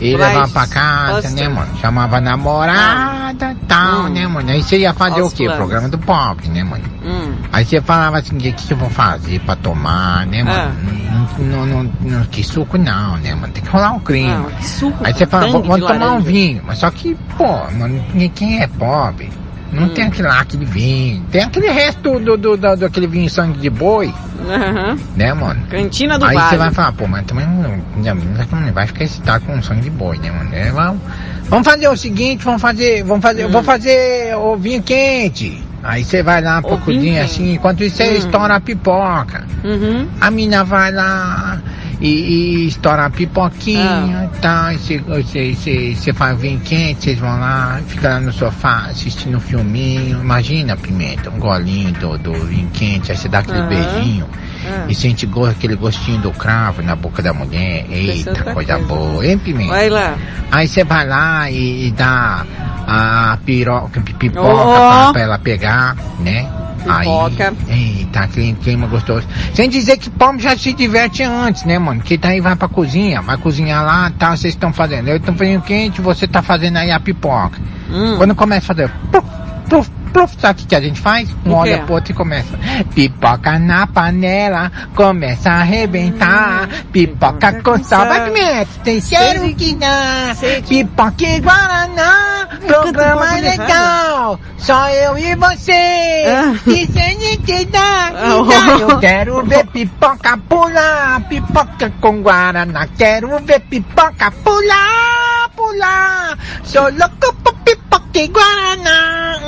e levava pra casa, né, mano? Chamava namorada e tal, Hum. né, mano? Aí você ia fazer Aos o quê? planos. Programa do pobre, né, mano? Hum. Aí você falava assim, o que, que eu vou fazer pra tomar, né, mano? Ah. Não, não, não, não, que suco não, né, mano? Tem que rolar um crime. Ah, que suco Aí você com fala, tangue vamos tomar um laranja. vinho. Mas só que, pô, mano, quem é pobre, não Hum. tem aquele lá, aquele vinho. Tem aquele resto do, do, do, do aquele vinho sangue de boi, Aham. né, mano? Cantina do Aí você vai falar, pô, mas também não, não, não vai ficar excitado com sangue de boi, né, mano? É, vamos, vamos fazer o seguinte, vamos fazer, vamos fazer, eu vou fazer o vinho quente. Aí você vai lá pra Hum. O vinho cozinha quente. assim, enquanto isso você Hum. estoura a pipoca. Uhum. A mina vai lá e, e estoura a pipoquinha Ah. e tal. Você, você, você, você faz vinho quente, vocês vão lá, fica lá no sofá assistindo um filminho. Imagina, Pimenta, um golinho do, do vinho quente, aí você dá aquele Aham. beijinho. Ah. E sente go- aquele gostinho do cravo na boca da mulher. Eita, outra coisa coisa. boa, hein, Pimenta? Vai lá. Aí você vai lá e, e dá a piroca, pipoca Ó. pra, pra ela pegar, né? Pipoca. Aí, eita, aquele clima gostoso. Sem dizer que pobre já se diverte antes, né, mano? Que daí vai pra cozinha, vai cozinhar lá, tá, vocês estão fazendo. Eu estou fazendo quente, você tá fazendo aí a pipoca. Hum. Quando começa a fazer pluf, pluf, sabe o que que a gente faz? Um olha pro outro e começa. Pipoca na panela, começa a arrebentar. Pipoca com sal, vai pimenta, tem cheiro que dá. Pipoca e Guaraná, programa legal. Só eu e você. Ah. Isso é que Ah, que oh. Eu quero ver pipoca pular, pipoca com Guaraná. Quero ver pipoca pular, pular. Sou louco por pipoca e Guaraná,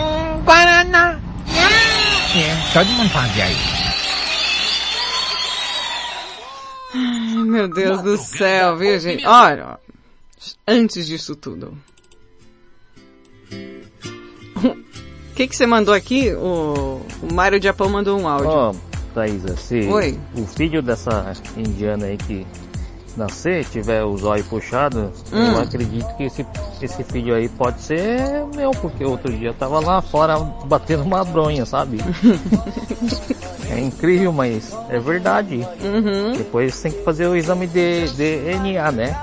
Guaraná. É, todo mundo fazia isso. Ai, meu Deus do céu, viu, gente? Olha, antes disso tudo. O que que você mandou aqui? O, o Mário de Japão mandou um áudio. Ó, Thaisa, se Oi. o filho dessa indiana aí que nascer, tiver o zóio puxado, Hum. eu acredito que esse, esse filho aí pode ser meu, porque outro dia eu tava lá fora batendo uma bronha, sabe? é incrível, mas é verdade. Uhum. Depois tem que fazer o exame de DNA, né?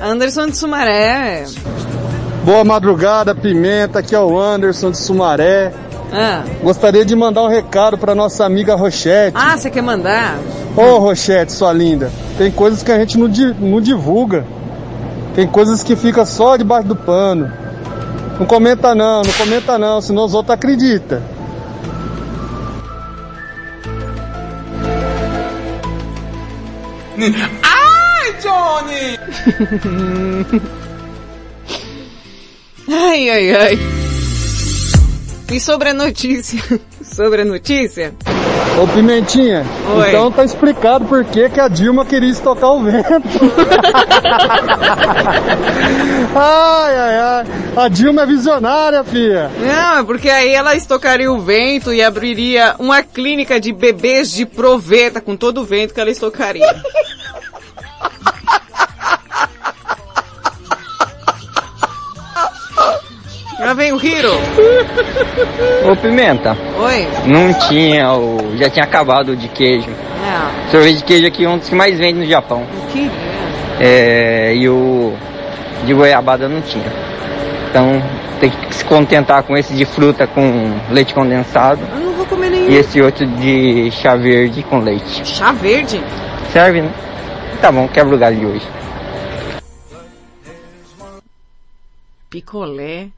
Anderson de Sumaré. Boa madrugada, Pimenta. Aqui é o Anderson de Sumaré. Ah, Gostaria de mandar um recado para nossa amiga Rochete. ah você quer mandar? Ô Rochete, sua linda, tem coisas que a gente não, di- não divulga. Tem coisas que fica só debaixo do pano. Não comenta não, não comenta não, senão os outros acreditam. Ai, Johnny! Ai, ai, ai. E sobre a notícia? Sobre a notícia? Ô Pimentinha, Oi. então tá explicado por que, que a Dilma queria estocar o vento. ai, ai, ai. A Dilma é visionária, filha. Não, é porque aí ela estocaria o vento e abriria uma clínica de bebês de proveta com todo o vento que ela estocaria. Lá vem o Hiro. Ô Pimenta, Oi? não tinha o. já tinha acabado o de queijo. Não. Sorvete de queijo aqui é um dos que mais vende no Japão. O que? É, e o de goiabada não tinha. Então tem que se contentar com esse de fruta com leite condensado. Eu não vou comer nenhum. E esse outro de chá verde com leite. Chá verde? Serve, né? Tá bom, quebra o galho de hoje. Picolé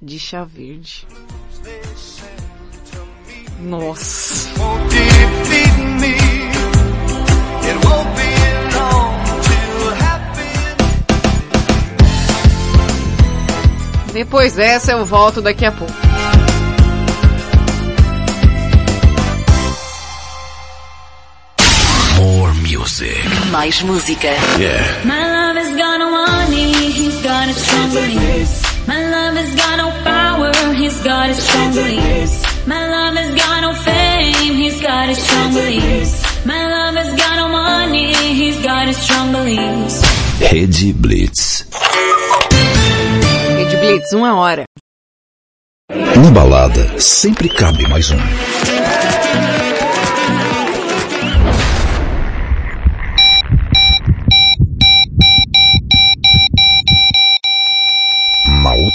de chá verde. Nossa. Depois dessa eu volto daqui a pouco. More music. Mais música. Yeah. My love has got no money, he's his strong beliefs. My love has got no power, he's got his strong beliefs. My love has got no fame, he's got his strong beliefs. My love has got no money, he's got his strong beliefs. Rede Blitz. Rede Blitz, uma hora. Na balada, sempre cabe mais um.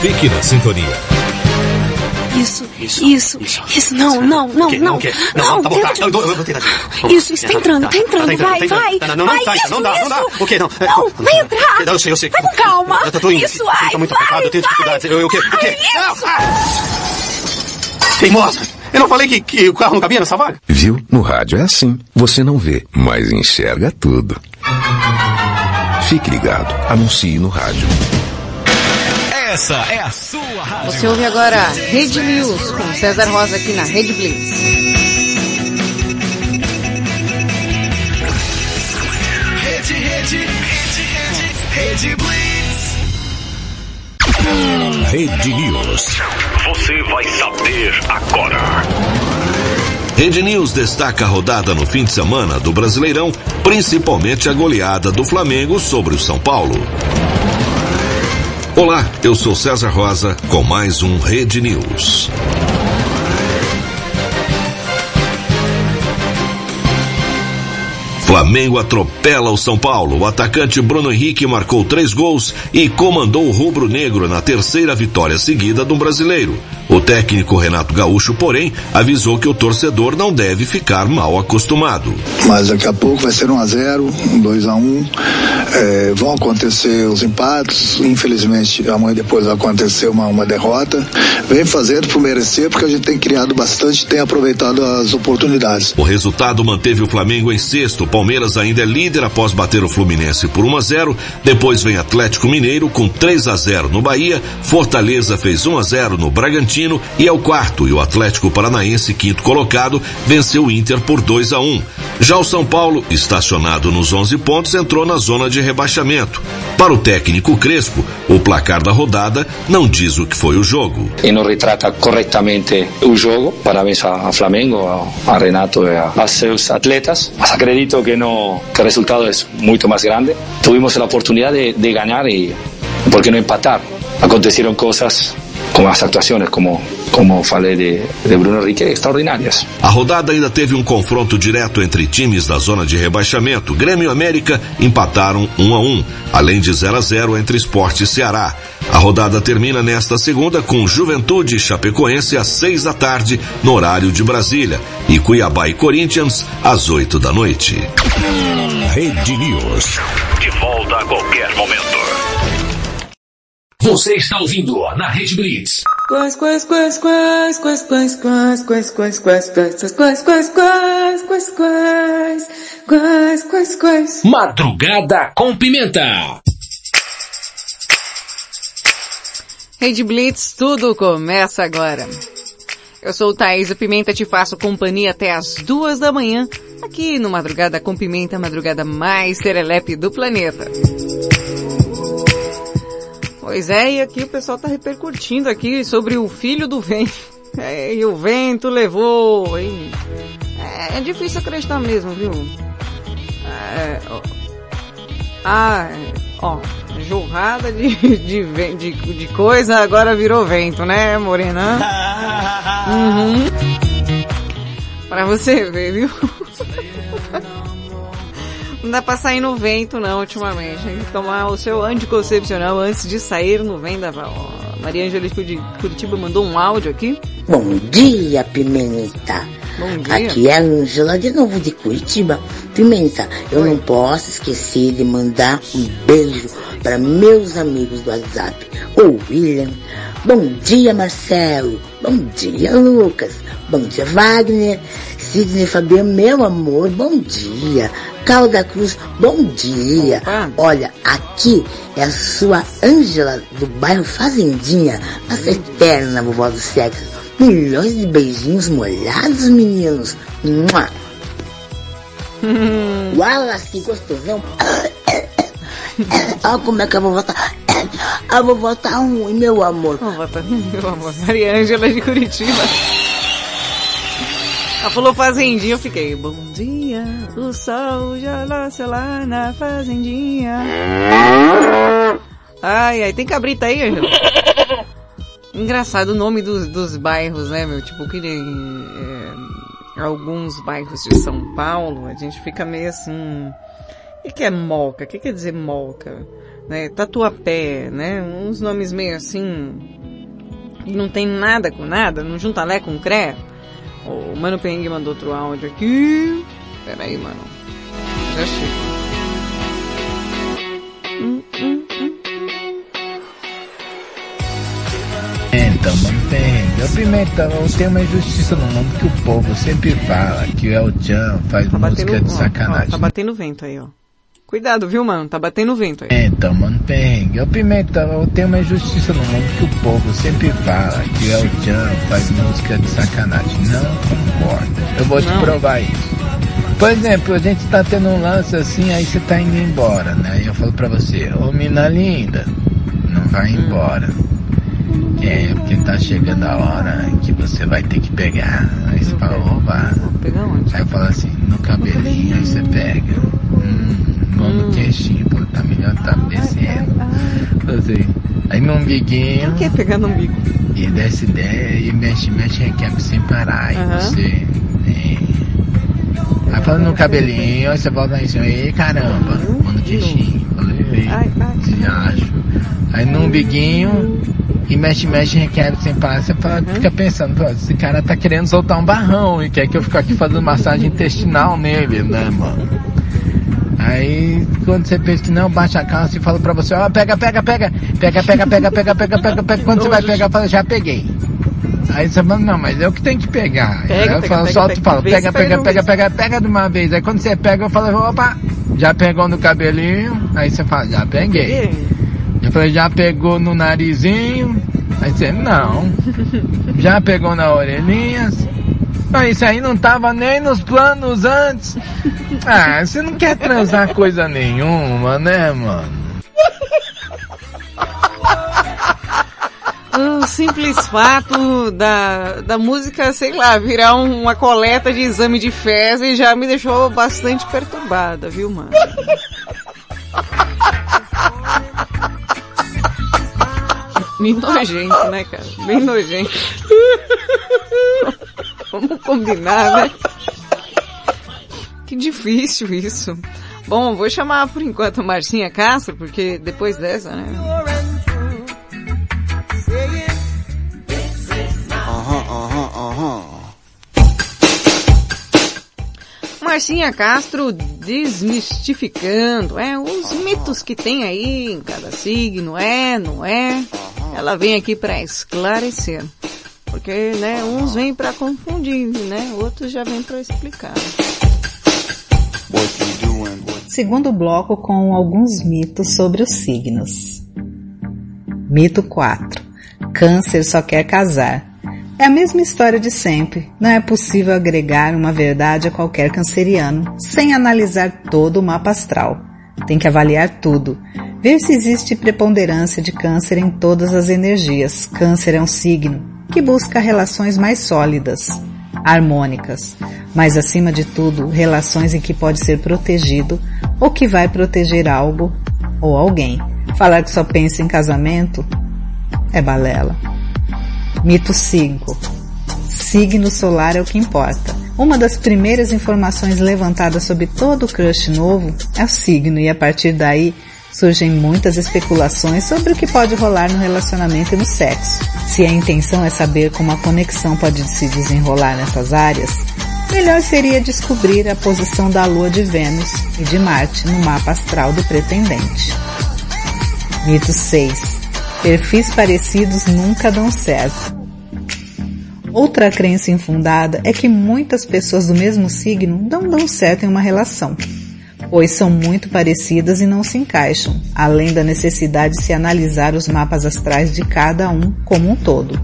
Fique na sintonia. Isso, isso, isso, não, não, não, não. Não, tá bom, tá. tenta- Eu, eu vou tentar de novo. Vamos. Isso, isso, tá entrando, tá entrando, Tá entrando, vai, tá entrando. vai. Não, não, não, vai, tá, isso, não dá, não dá. isso. O quê? Não, é, Não, vai entrar. Eu sei, eu sei. Vai com calma. Eu tô indo. Isso, vai, Tá muito vai, apertado, eu tenho vai. dificuldades. Eu, o quê? O quê? Vai, isso. Teimosa! Eu não falei que, que o carro não cabia nessa vaga? Viu? No rádio é assim. Você não vê, mas enxerga tudo. Fique ligado. Anuncie no rádio. Essa é a sua rádio. Você ouve agora Rede News com César Rosa aqui na Rede Blitz. Rede, rede, rede, rede, rede Blitz. Rede News. Você vai saber agora. Rede News destaca a rodada no fim de semana do Brasileirão, principalmente a goleada do Flamengo sobre o São Paulo. Olá, eu sou César Rosa com mais um Rede News. Flamengo atropela o São Paulo. O atacante Bruno Henrique marcou três gols e comandou o rubro-negro na terceira vitória seguida do brasileiro. O técnico Renato Gaúcho, porém, avisou que o torcedor não deve ficar mal acostumado. Mas daqui a pouco vai ser 1 a 0 2 a 1 É, vão acontecer os empates. Infelizmente, amanhã depois vai acontecer uma, uma derrota. Vem fazendo por merecer, porque a gente tem criado bastante tem aproveitado as oportunidades. O resultado manteve o Flamengo em sexto. Palmeiras ainda é líder após bater o Fluminense por 1 a 0. Depois vem Atlético Mineiro com 3 a 0 no Bahia. Fortaleza fez 1 a 0 no Bragantino e é o quarto. E o Atlético Paranaense, quinto colocado, venceu o Inter por 2 a 1. Já o São Paulo, estacionado nos 11 pontos, entrou na zona de rebaixamento. Para o técnico Crespo, o placar da rodada não diz o que foi o jogo. e não retrata corretamente o jogo. Parabéns a, a Flamengo, a, a Renato e a, a seus atletas. Mas acredito que, no, que o resultado é muito mais grande. Tuvimos a oportunidade de, de ganhar e, por que não empatar? Aconteceram coisas como as actuaciones, como como falei de, de Bruno Henrique, extraordinárias. A rodada ainda teve um confronto direto entre times da zona de rebaixamento. Grêmio e América empataram 1 a 1, além de 0 a 0 entre Esporte e Ceará. A rodada termina nesta segunda com Juventude e Chapecoense às 6 da tarde, no horário de Brasília, e Cuiabá e Corinthians às 8 da noite. Rede News. De volta a qualquer momento. Você está ouvindo na Rede Blitz. Quais, quais, quais, quais, quais, quais, quais, quais, quais, quais, quais, quais, quais, quais, quais, quais, quais, quais, quais, quais. Madrugada com pimenta. Rede Blitz, tudo começa agora. Eu sou o Thaís Pimenta, te faço companhia até as duas da manhã, aqui no Madrugada com Pimenta, madrugada mais serelepe do planeta. Pois é, e aqui o pessoal tá repercutindo aqui sobre o filho do vento. É, e o vento levou? É, é difícil acreditar mesmo, viu? É, ó, ah, é, ó, jorrada de, de, de, de coisa agora virou vento, né, Morena? Uhum. Pra você ver, viu? Não dá pra sair no vento não, ultimamente. Tem que tomar o seu anticoncepcional antes de sair no vendaval. Maria Angélica de Curitiba mandou um áudio aqui. Bom dia, Pimenta. Aqui é a Ângela de novo de Curitiba. Pimenta, eu não posso esquecer de mandar um beijo para meus amigos do WhatsApp. O William. Bom dia, Marcelo. Bom dia, Lucas. Bom dia, Wagner. Sidney Fabiano, meu amor, bom dia. Calda Cruz, bom dia. Olha, aqui é a sua Ângela do bairro Fazendinha, nossa eterna vovó do sexo. Milhões de beijinhos molhados, meninos. Mua. Wallace, gostosão. Olha como é que a vovó tá. A vovó tá ruim, meu amor. Tá ruim, meu amor. Maria Ângela de Curitiba. Ela falou fazendinha, eu fiquei, bom dia, o sol já nasce lá na fazendinha. Ai, ai, tem cabrita aí, Ângela? Engraçado o nome dos, dos bairros, né, meu? Tipo, que é, alguns bairros de São Paulo, a gente fica meio assim, o que, é Moca? O que quer dizer Moca? Né? Tatuapé, né? Uns nomes meio assim, não tem nada com nada, não junta Lé com Cré. O Mano Peng mandou outro áudio aqui. Pera aí, mano. Já chego. Então, mano, tem. Ô, Pimenta, tem uma injustiça no mundo que o povo sempre fala que o El Chan faz Tá música batendo, de sacanagem. ó, tá batendo vento aí, ó. Cuidado, viu, mano? Tá batendo vento aí. Então, mano. Ô, Pimenta, tem uma injustiça no mundo que o povo sempre fala que o El Chan faz música de sacanagem. Não concordo. Eu vou te Não. provar isso. Por exemplo, a gente tá tendo um lance assim, aí você tá indo embora, né? Aí eu falo pra você, ô mina linda, não vai Hum. É, porque tá chegando a hora que você vai ter que pegar. Aí você fala, opa. Pegar onde? Aí eu falo assim, no cabelinho, aí você pega. Hum, mão no queixinho, pô, tá melhor, tá descendo. Assim, aí no umbiguinho. O que é pegar no umbigo? E desce, desce, e mexe, mexe, requebra sem parar. Aí você. É. Aí falando no cabelinho, aí você volta em cima, ei caramba, mão no queixinho. Ei, te acho. Aí no umbiguinho, e mexe, mexe, requebra sem parar. Você fala, fica pensando, esse cara tá querendo soltar um barrão e quer que eu fique aqui fazendo massagem intestinal nele, né, mano? Aí, quando você pensa que não, baixa a calça e fala pra você, ó, pega, pega, pega, pega, pega, pega, pega, pega, pega, pega, quando você vai pegar, fala, já peguei. Aí você fala, não, mas eu que tenho que pegar. Pega, Aí eu pega, falo, pega, solta e pega. falo, Vê pega, pega, pega pega, pega, de uma vez. Aí quando você pega, eu falo, opa, já pegou no cabelinho, aí você fala, já peguei. Eu falei, já pegou no narizinho? Aí você, não. Já pegou na orelhinha? Mas isso aí não tava nem nos planos antes. Ah, você não quer transar coisa nenhuma, né, mano? O simples fato da, da música, sei lá, virar um- uma coleta de exame de fezes já me deixou bastante perturbada, viu, mano? Bem nojento, né, cara? Bem nojento. Vamos combinar, né? Que difícil isso. Bom, vou chamar por enquanto a Marcinha Castro, porque depois dessa, né? Marcinha Castro desmistificando, é, os mitos que tem aí em cada signo, é, não é. Ela vem aqui para esclarecer. Porque, né, uns vêm para confundir, né, outros já vêm para explicar. Segundo bloco com alguns mitos sobre os signos. Mito 4. Câncer só quer casar. É a mesma história de sempre. Não é possível agregar uma verdade a qualquer canceriano sem analisar todo o mapa astral. Tem que avaliar tudo. Ver se existe preponderância de câncer em todas as energias. Câncer é um signo que busca relações mais sólidas, harmônicas, mas acima de tudo, relações em que pode ser protegido ou que vai proteger algo ou alguém. Falar que só pensa em casamento é balela. Mito 5. Signo solar é o que importa. Uma das primeiras informações levantadas sobre todo crush novo é o signo e a partir daí surgem muitas especulações sobre o que pode rolar no relacionamento e no sexo. Se a intenção é saber como a conexão pode se desenrolar nessas áreas, melhor seria descobrir a posição da Lua de Vênus e de Marte no mapa astral do pretendente. Mito 6. Perfis parecidos nunca dão certo. Outra crença infundada é que muitas pessoas do mesmo signo não dão certo em uma relação, pois são muito parecidas e não se encaixam, além da necessidade de se analisar os mapas astrais de cada um como um todo.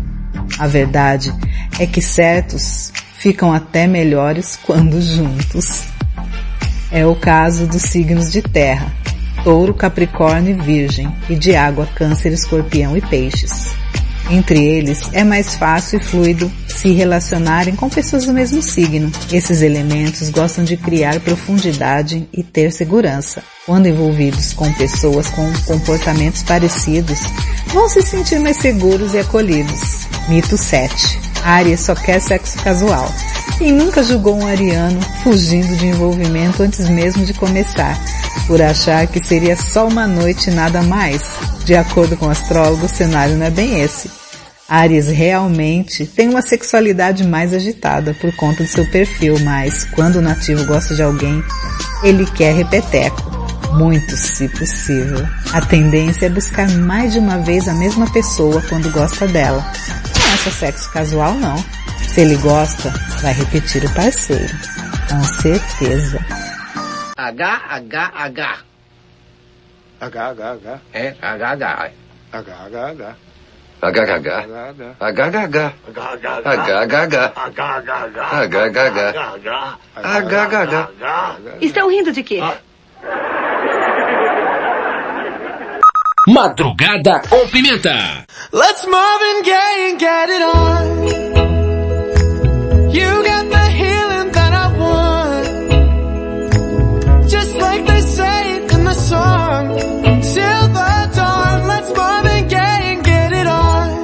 A verdade é que certos ficam até melhores quando juntos. É o caso dos signos de terra, touro, capricórnio e virgem, e de água, câncer, escorpião e peixes. Entre eles, é mais fácil e fluido se relacionarem com pessoas do mesmo signo. Esses elementos gostam de criar profundidade e ter segurança. Quando envolvidos com pessoas com comportamentos parecidos, vão se sentir mais seguros e acolhidos. Mito 7. Aries só quer sexo casual. E nunca julgou um ariano fugindo de envolvimento antes mesmo de começar, por achar que seria só uma noite e nada mais. De acordo com o astrólogo, o cenário não é bem esse. Ares realmente tem uma sexualidade mais agitada por conta do seu perfil, mas quando o nativo gosta de alguém, ele quer repeteco. Muito, se possível. A tendência é buscar mais de uma vez a mesma pessoa quando gosta dela. Não é só sexo casual, não. Se ele gosta, vai repetir o parceiro. Com certeza. H, H, H. H, H, H. É, H, H. H, H, H. HHH. HHH. HHH. HHH. HHH. Estão rindo de quê? Madrugada com Pimenta. Let's Marvin Gaye and get it on. You got the healing that I want. Just like they say it in the song. Till the dawn, let's Marvin Gaye and get it on.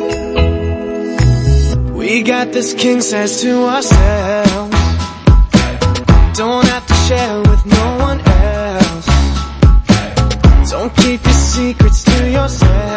We got this king says to ourselves. Don't have to share with no one else. Don't keep your secrets yourself.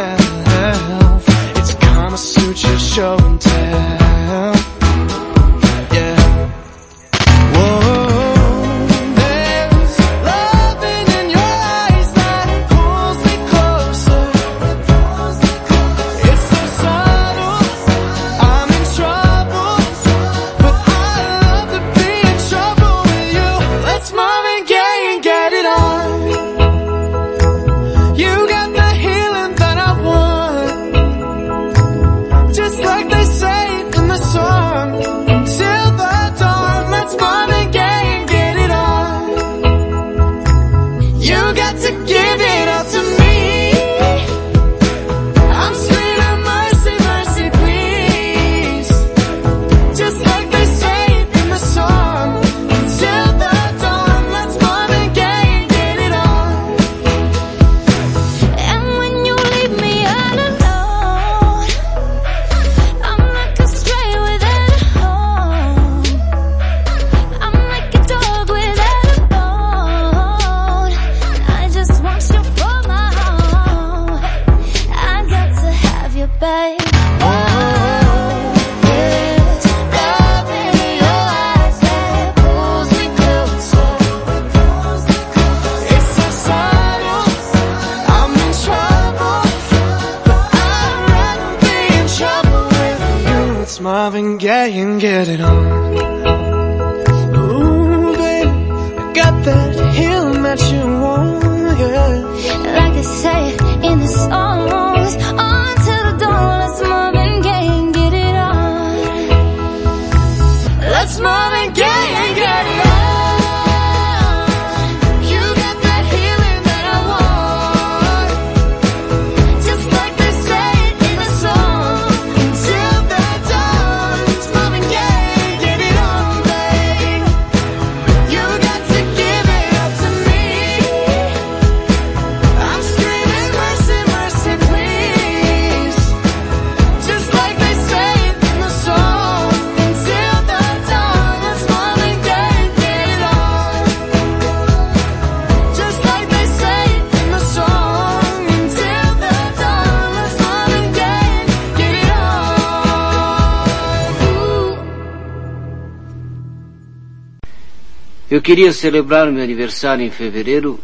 queria celebrar meu aniversário em fevereiro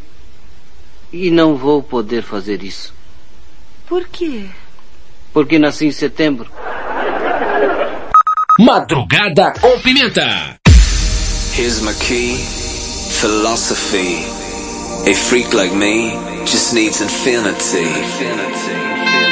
e não vou poder fazer isso. Por quê? Porque nasci em setembro. Madrugada ou pimenta. Here's my key, philosophy. A freak like me just needs infinity. infinity.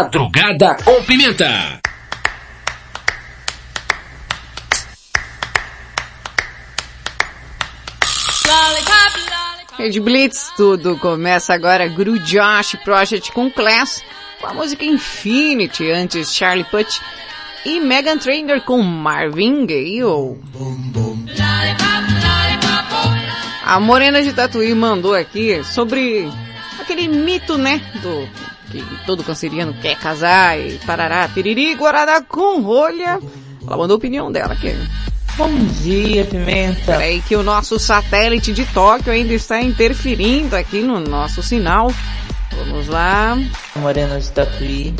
Madrugada com Pimenta. Rede Blitz, tudo começa agora. Gru Josh Project com Class, com a música Infinity, antes Charlie Putt e Megan Trainor com Marvin Gaye. A Morena de Tatuí mandou aqui sobre aquele mito, né, do que todo canceriano quer casar e parará, piriri, guarará com rolha. Ela mandou a opinião dela aqui. Bom dia, Pimenta. Peraí que o nosso satélite de Tóquio ainda está interferindo aqui no nosso sinal. Vamos lá. Morena de Tatuí.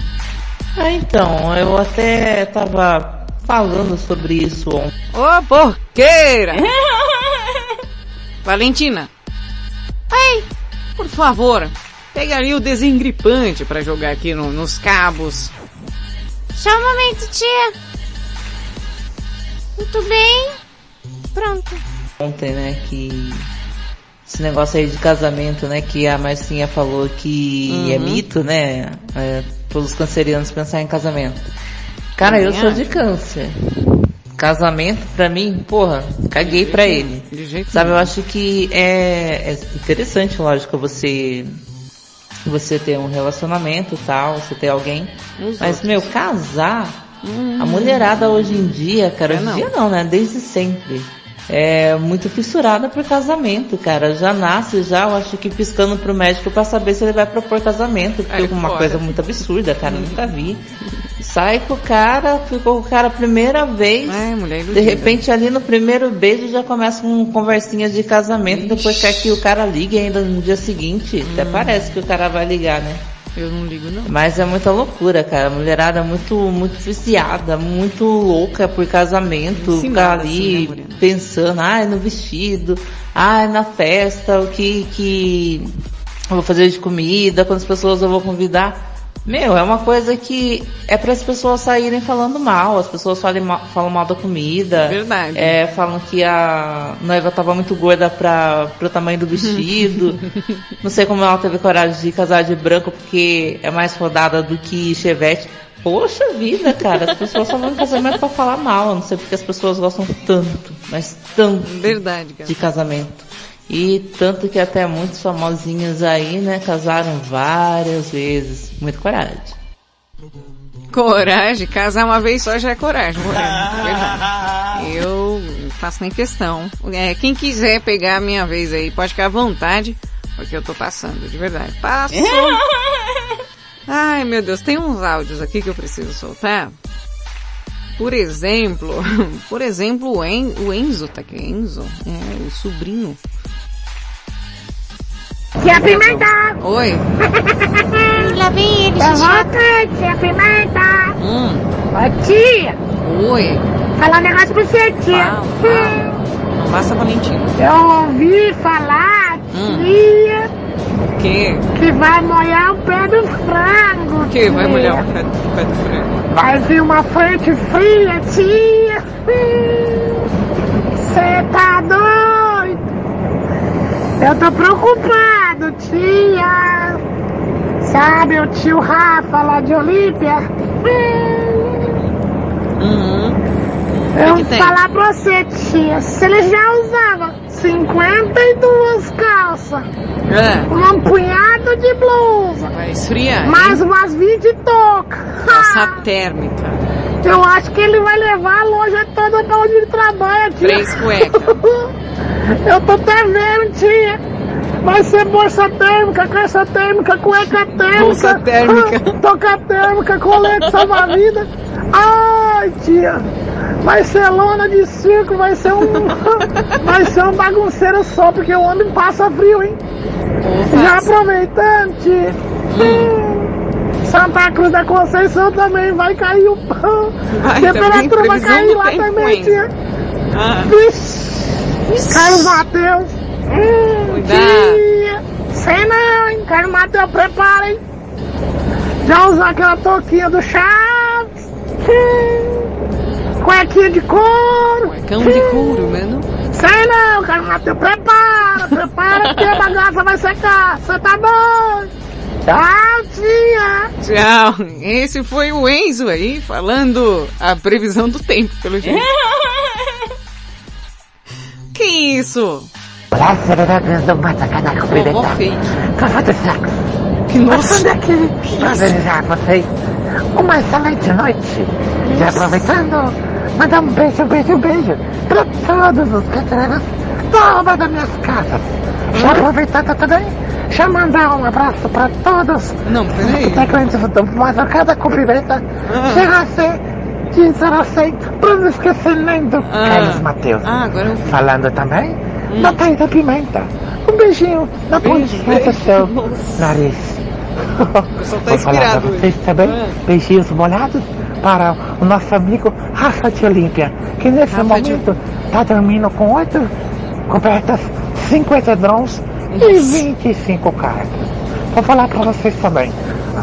Ah, então, eu até tava falando sobre isso ontem. Ô, porqueira! Valentina. Ai, por favor, pega ali o desengripante para jogar aqui no, nos cabos. Só um momento, tia. Muito bem. Pronto. Ontem, né, que esse negócio aí de casamento, né, que a Marcinha falou que Uhum. é mito, né, é, todos os cancerianos pensar em casamento. Cara, eu sou de acho. câncer. Casamento, pra mim, porra, caguei pra ele. De jeito Sabe, eu acho que é, é interessante, lógico, você você ter um relacionamento tal, você ter alguém. Mas, outros. meu, casar, a mulherada hoje em dia, cara, É, hoje em dia não, né? Desde sempre. É muito fissurada por casamento, cara. Já nasce já, eu acho que piscando pro médico pra saber se ele vai propor casamento. Porque Ai, é uma fora. coisa muito absurda, cara. Nunca vi. Sai com o cara, ficou com o cara a primeira vez. É, mulher De repente ali no primeiro beijo já começa com conversinhas de casamento, depois quer que o cara ligue ainda no dia seguinte. Até Hum. parece que o cara vai ligar, né? Eu não ligo não. Mas é muita loucura, cara. A mulherada é muito, muito viciada, muito louca por casamento. Ficar ali assim, né, pensando, ai, no vestido, ai, na festa, o que, que eu vou fazer de comida, quantas pessoas eu vou convidar. Meu, é uma coisa que é para as pessoas saírem falando mal, as pessoas falam mal, falam mal da comida. Verdade. É, falam que a noiva tava muito gorda para pro tamanho do vestido. Não sei como ela teve coragem de casar de branco porque é mais rodada do que Chevette. Poxa vida, cara, as pessoas só vão em casamento pra falar mal. Eu não sei porque as pessoas gostam tanto, mas tanto Verdade, cara. de casamento. E tanto que até muitos famosinhos aí, né, casaram várias vezes. Muita coragem. Coragem, casar uma vez só já é coragem. Verdade. Eu não faço nem questão. É, quem quiser pegar a minha vez aí, pode ficar à vontade, porque eu tô passando, de verdade. Passo. Ai, meu Deus, tem uns áudios aqui que eu preciso soltar. Por exemplo, por exemplo, o, en, o Enzo tá aqui, Enzo, é o sobrinho. Tia Pimenta! Oi. Lá vem ele, Eu tia Pimenta! Hum. Ô tia! Oi. Falar um negócio pra você, tia. Não passa Valentina. Eu ouvi falar, Hum. tia, Que? que vai molhar o pé do frango. Que vai tia. molhar o pé, o pé do frango? Vai vir uma frente fria, tia. Você tá doido? Eu tô preocupado, tia. Sabe o tio Rafa lá de Olímpia? Uhum. Eu que vou falar pra você, tia. Se ele já usava 52 calças, É. um punhado de blusa, Vai esfriar. hein? mais umas 20 toucas. Calça térmica. Eu acho que ele vai levar a loja toda pra onde ele trabalha, tia. Três cuecas. Eu tô até vendo, tia. Vai ser bolsa térmica, calça térmica, cueca térmica. Bolsa térmica. Toca térmica, colete salva-vida. Ai, tia. Vai ser lona de circo, vai ser um. vai ser um bagunceiro só, porque o homem passa frio, hein? Já aproveitando, tia. Santa Cruz da Conceição também vai cair o pão. Vai, Temperatura também, vai cair lá também, tia. Ah. Vixe, Carlos Mateus. Hum, Cuidado. tia. Sei não, hein? Carlos Mateus, prepara, hein? Já usou aquela touquinha do Chaves. Hum, Cuequinha de couro. Cão de couro, mano. Sei não, Carlos Mateus, prepara, prepara que a bagaça vai secar. Você tá doido? Tchau, tia. Tchau. Esse foi o Enzo aí falando a previsão do tempo, pelo jeito. que isso? Que Vovó fake. Nossa. Para desejar a vocês uma excelente noite. E aproveitando, mandar um beijo, beijo, beijo para todos os veteranos obra das minhas casas. Já aproveitando também, já mandar um abraço para todos? Não, peraí. os integrantes do Mas cada cumprimenta chega a ser de 0 a 100, para não esquecer nem do Carlos Mateus. Ah, agora eu... Falando também da Thaís da Pimenta. Um beijinho na pontinha do seu nariz. pessoal tá Vou falar inspirado para vocês também, beijinhos molhados para o nosso amigo Rafa de Olímpia, que nesse Rafa de- momento está dormindo com oito cobertas, 50 drones e 25 cartas. Vou falar para vocês também.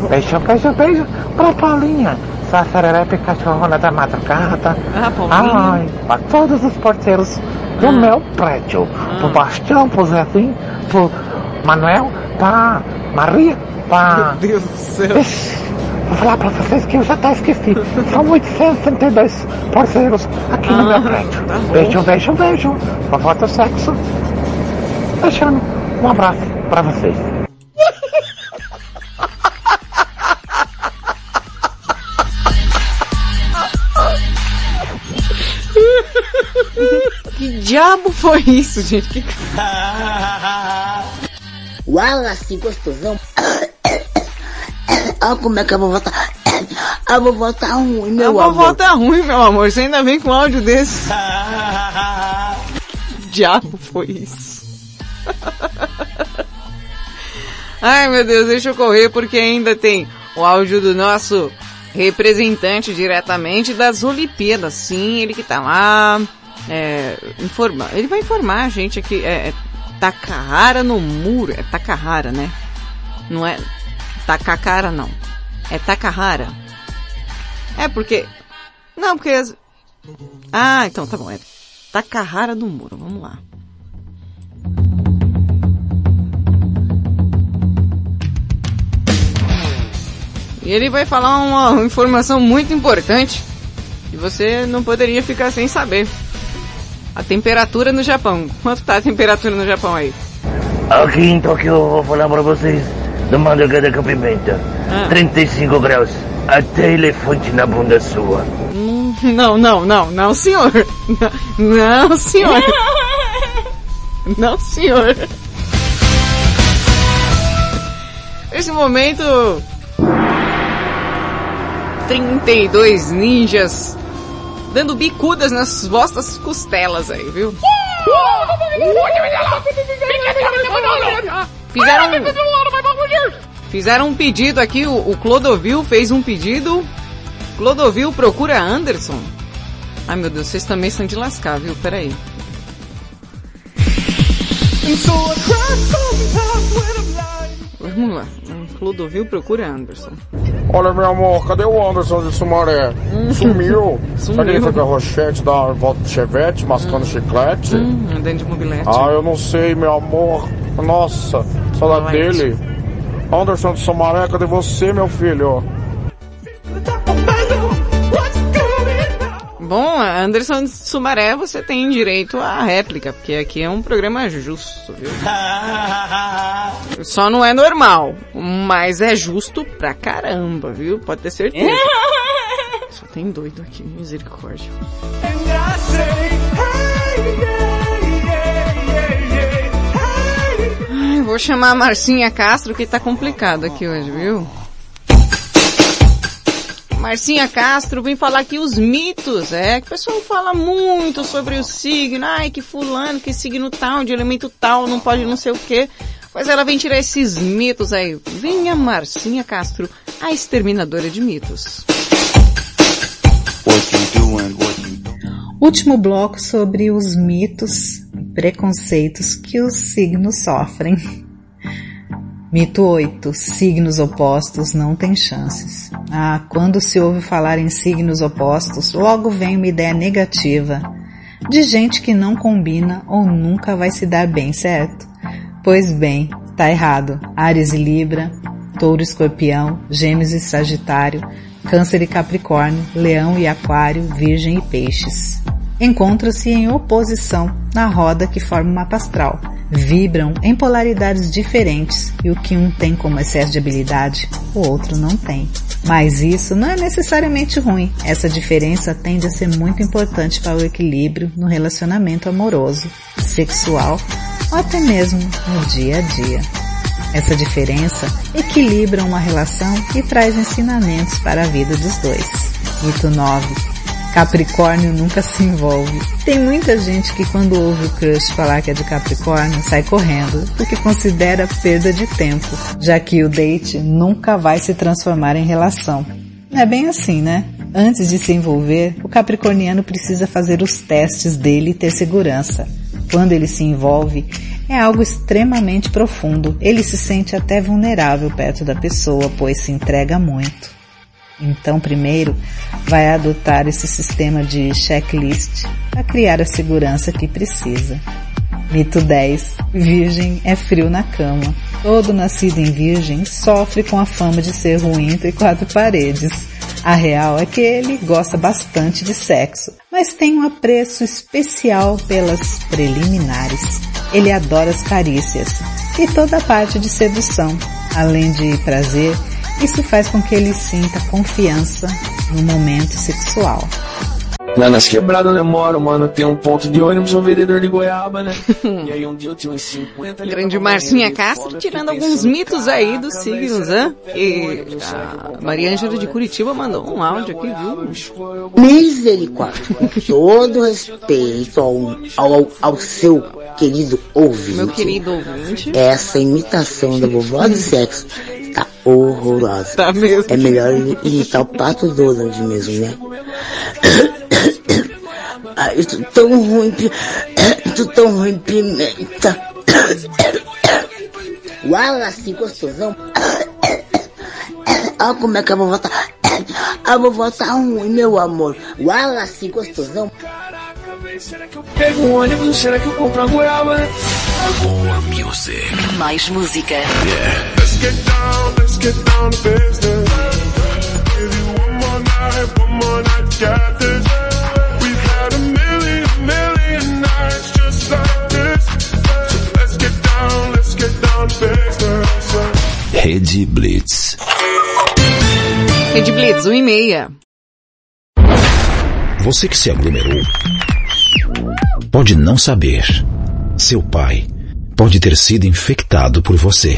Beijo, beijo, beijo para Paulinha, sua sererepe cachorrona da madrugada. Ah, Paulinha. Ai, para todos os porteiros do meu prédio. Pro Bastião, pro Zezinho, pro Manuel, pra Maria, pra... Meu Deus do céu. Vou falar pra vocês que eu já até esqueci. São 862 parceiros aqui no meu prédio. Beijo, beijo, beijo. Vovó do sexo. Deixando um abraço pra vocês. Que diabo foi isso, gente? Que... Wallace gostosão. Olha como é que a vovó tá. A vovó tá ruim, meu a amor. vovó tá ruim, meu amor. Você ainda vem com um áudio desse. que diabo foi isso? Ai, meu Deus, deixa eu correr porque ainda tem o áudio do nosso representante diretamente das Olimpíadas. Sim, ele que tá lá, é, informa, ele vai informar a gente aqui, é, é Takahara no muro, é Takahara, né? Não é Takakara, não. É Takahara. É porque, não, porque. Ah, então tá bom, é Takahara no muro, vamos lá. E ele vai falar uma informação muito importante que você não poderia ficar sem saber. A temperatura no Japão. Quanto tá a temperatura no Japão aí? Aqui em Tóquio eu vou falar pra vocês do madrugada com pimenta. Ah. 35 graus. Até elefante na bunda sua. Hum, Não, não, não, não, senhor. Não, não, senhor. Não, senhor. Nesse momento, 32 ninjas dando bicudas nas vossas costelas aí, viu? Fizeram, fizeram um pedido aqui, o, o Clodovil fez um pedido. Clodovil procura Anderson. Ai meu Deus, vocês também são de lascar, viu? Peraí. Vamos lá. Clodovil procura Anderson. Olha, meu amor, cadê o Anderson de Sumaré? Sumiu. Será que ele foi com a Rochette dar volta de chevette, mascando chiclete? Hum, andando de mobilete. Ah, eu não sei, meu amor. Nossa, saudade dele. Anderson de Sumaré, cadê você, meu filho? Bom, Anderson Sumaré, você tem direito à réplica, porque aqui é um programa justo, viu? Só não é normal, mas é justo pra caramba, viu? Pode ter certeza. Só tem doido aqui, misericórdia. Ai, vou chamar a Marcinha Castro que tá complicado aqui hoje, viu? Marcinha Castro vem falar aqui os mitos, é, que o pessoal fala muito sobre o signo, ai que fulano, que signo tal, de elemento tal, não pode não sei o que. Mas ela vem tirar esses mitos aí. Venha Marcinha Castro, a exterminadora de mitos. Último bloco sobre os mitos e preconceitos que os signos sofrem. Mito 8. Signos opostos não têm chances. Ah, quando se ouve falar em signos opostos, logo vem uma ideia negativa de gente que não combina ou nunca vai se dar bem, certo? Pois bem, tá errado. Ares e Libra, Touro e Escorpião, Gêmeos e Sagitário, Câncer e Capricórnio, Leão e Aquário, Virgem e Peixes. Encontram-se em oposição na roda que forma o mapa astral. Vibram em polaridades diferentes e o que um tem como excesso de habilidade, o outro não tem. Mas isso não é necessariamente ruim. Essa diferença tende a ser muito importante para o equilíbrio no relacionamento amoroso, sexual ou até mesmo no dia a dia. Essa diferença equilibra uma relação e traz ensinamentos para a vida dos dois. Mito 9. Capricórnio nunca se envolve. Tem muita gente que quando ouve o crush falar que é de Capricórnio, sai correndo, porque considera perda de tempo, já que o date nunca vai se transformar em relação. É bem assim, né? Antes de se envolver, o capricorniano precisa fazer os testes dele e ter segurança. Quando ele se envolve, é algo extremamente profundo. Ele se sente até vulnerável perto da pessoa, pois se entrega muito. Então, primeiro, vai adotar esse sistema de checklist para criar a segurança que precisa. Mito 10. Virgem é frio na cama. Todo nascido em virgem sofre com a fama de ser ruim entre quatro paredes. A real é que ele gosta bastante de sexo, mas tem um apreço especial pelas preliminares. Ele adora as carícias e toda a parte de sedução. Além de prazer, isso faz com que ele sinta confiança no momento sexual. Lá nas quebradas onde eu moro, mano, tem um ponto de ônibus, um vendedor de goiaba, né? e aí um dia eu tinha uns 50... Grande Marcinha Castro tirando alguns mitos aí dos signos, né? E a Maria Ângela de Curitiba mandou um áudio aqui, viu? Misericórdia. Todo respeito ao, ao, ao seu querido ouvinte. Meu querido ouvinte. Essa imitação da vovó do sexo tá horrorosa. Tá mesmo. É melhor imitar o pato Donald mesmo, né? Ai, tô tão ruim, tô tão ruim, pimenta. Wallace, gostosão. Olha como é que a vovó tá. A vovó tá ruim, meu amor. Wallace, gostosão. Será que eu pego um ônibus? Será que eu compro uma goiaba? More music. Mais música. Yeah. Get down, let's get down to business. Give you one more night, one more night, got this. We've had a million, million nights just like this. So let's get down, let's get down to business. Rede Blitz. Rede Blitz, 1 e meia. Você que se aglomerou pode não saber. Seu pai pode ter sido infectado por você.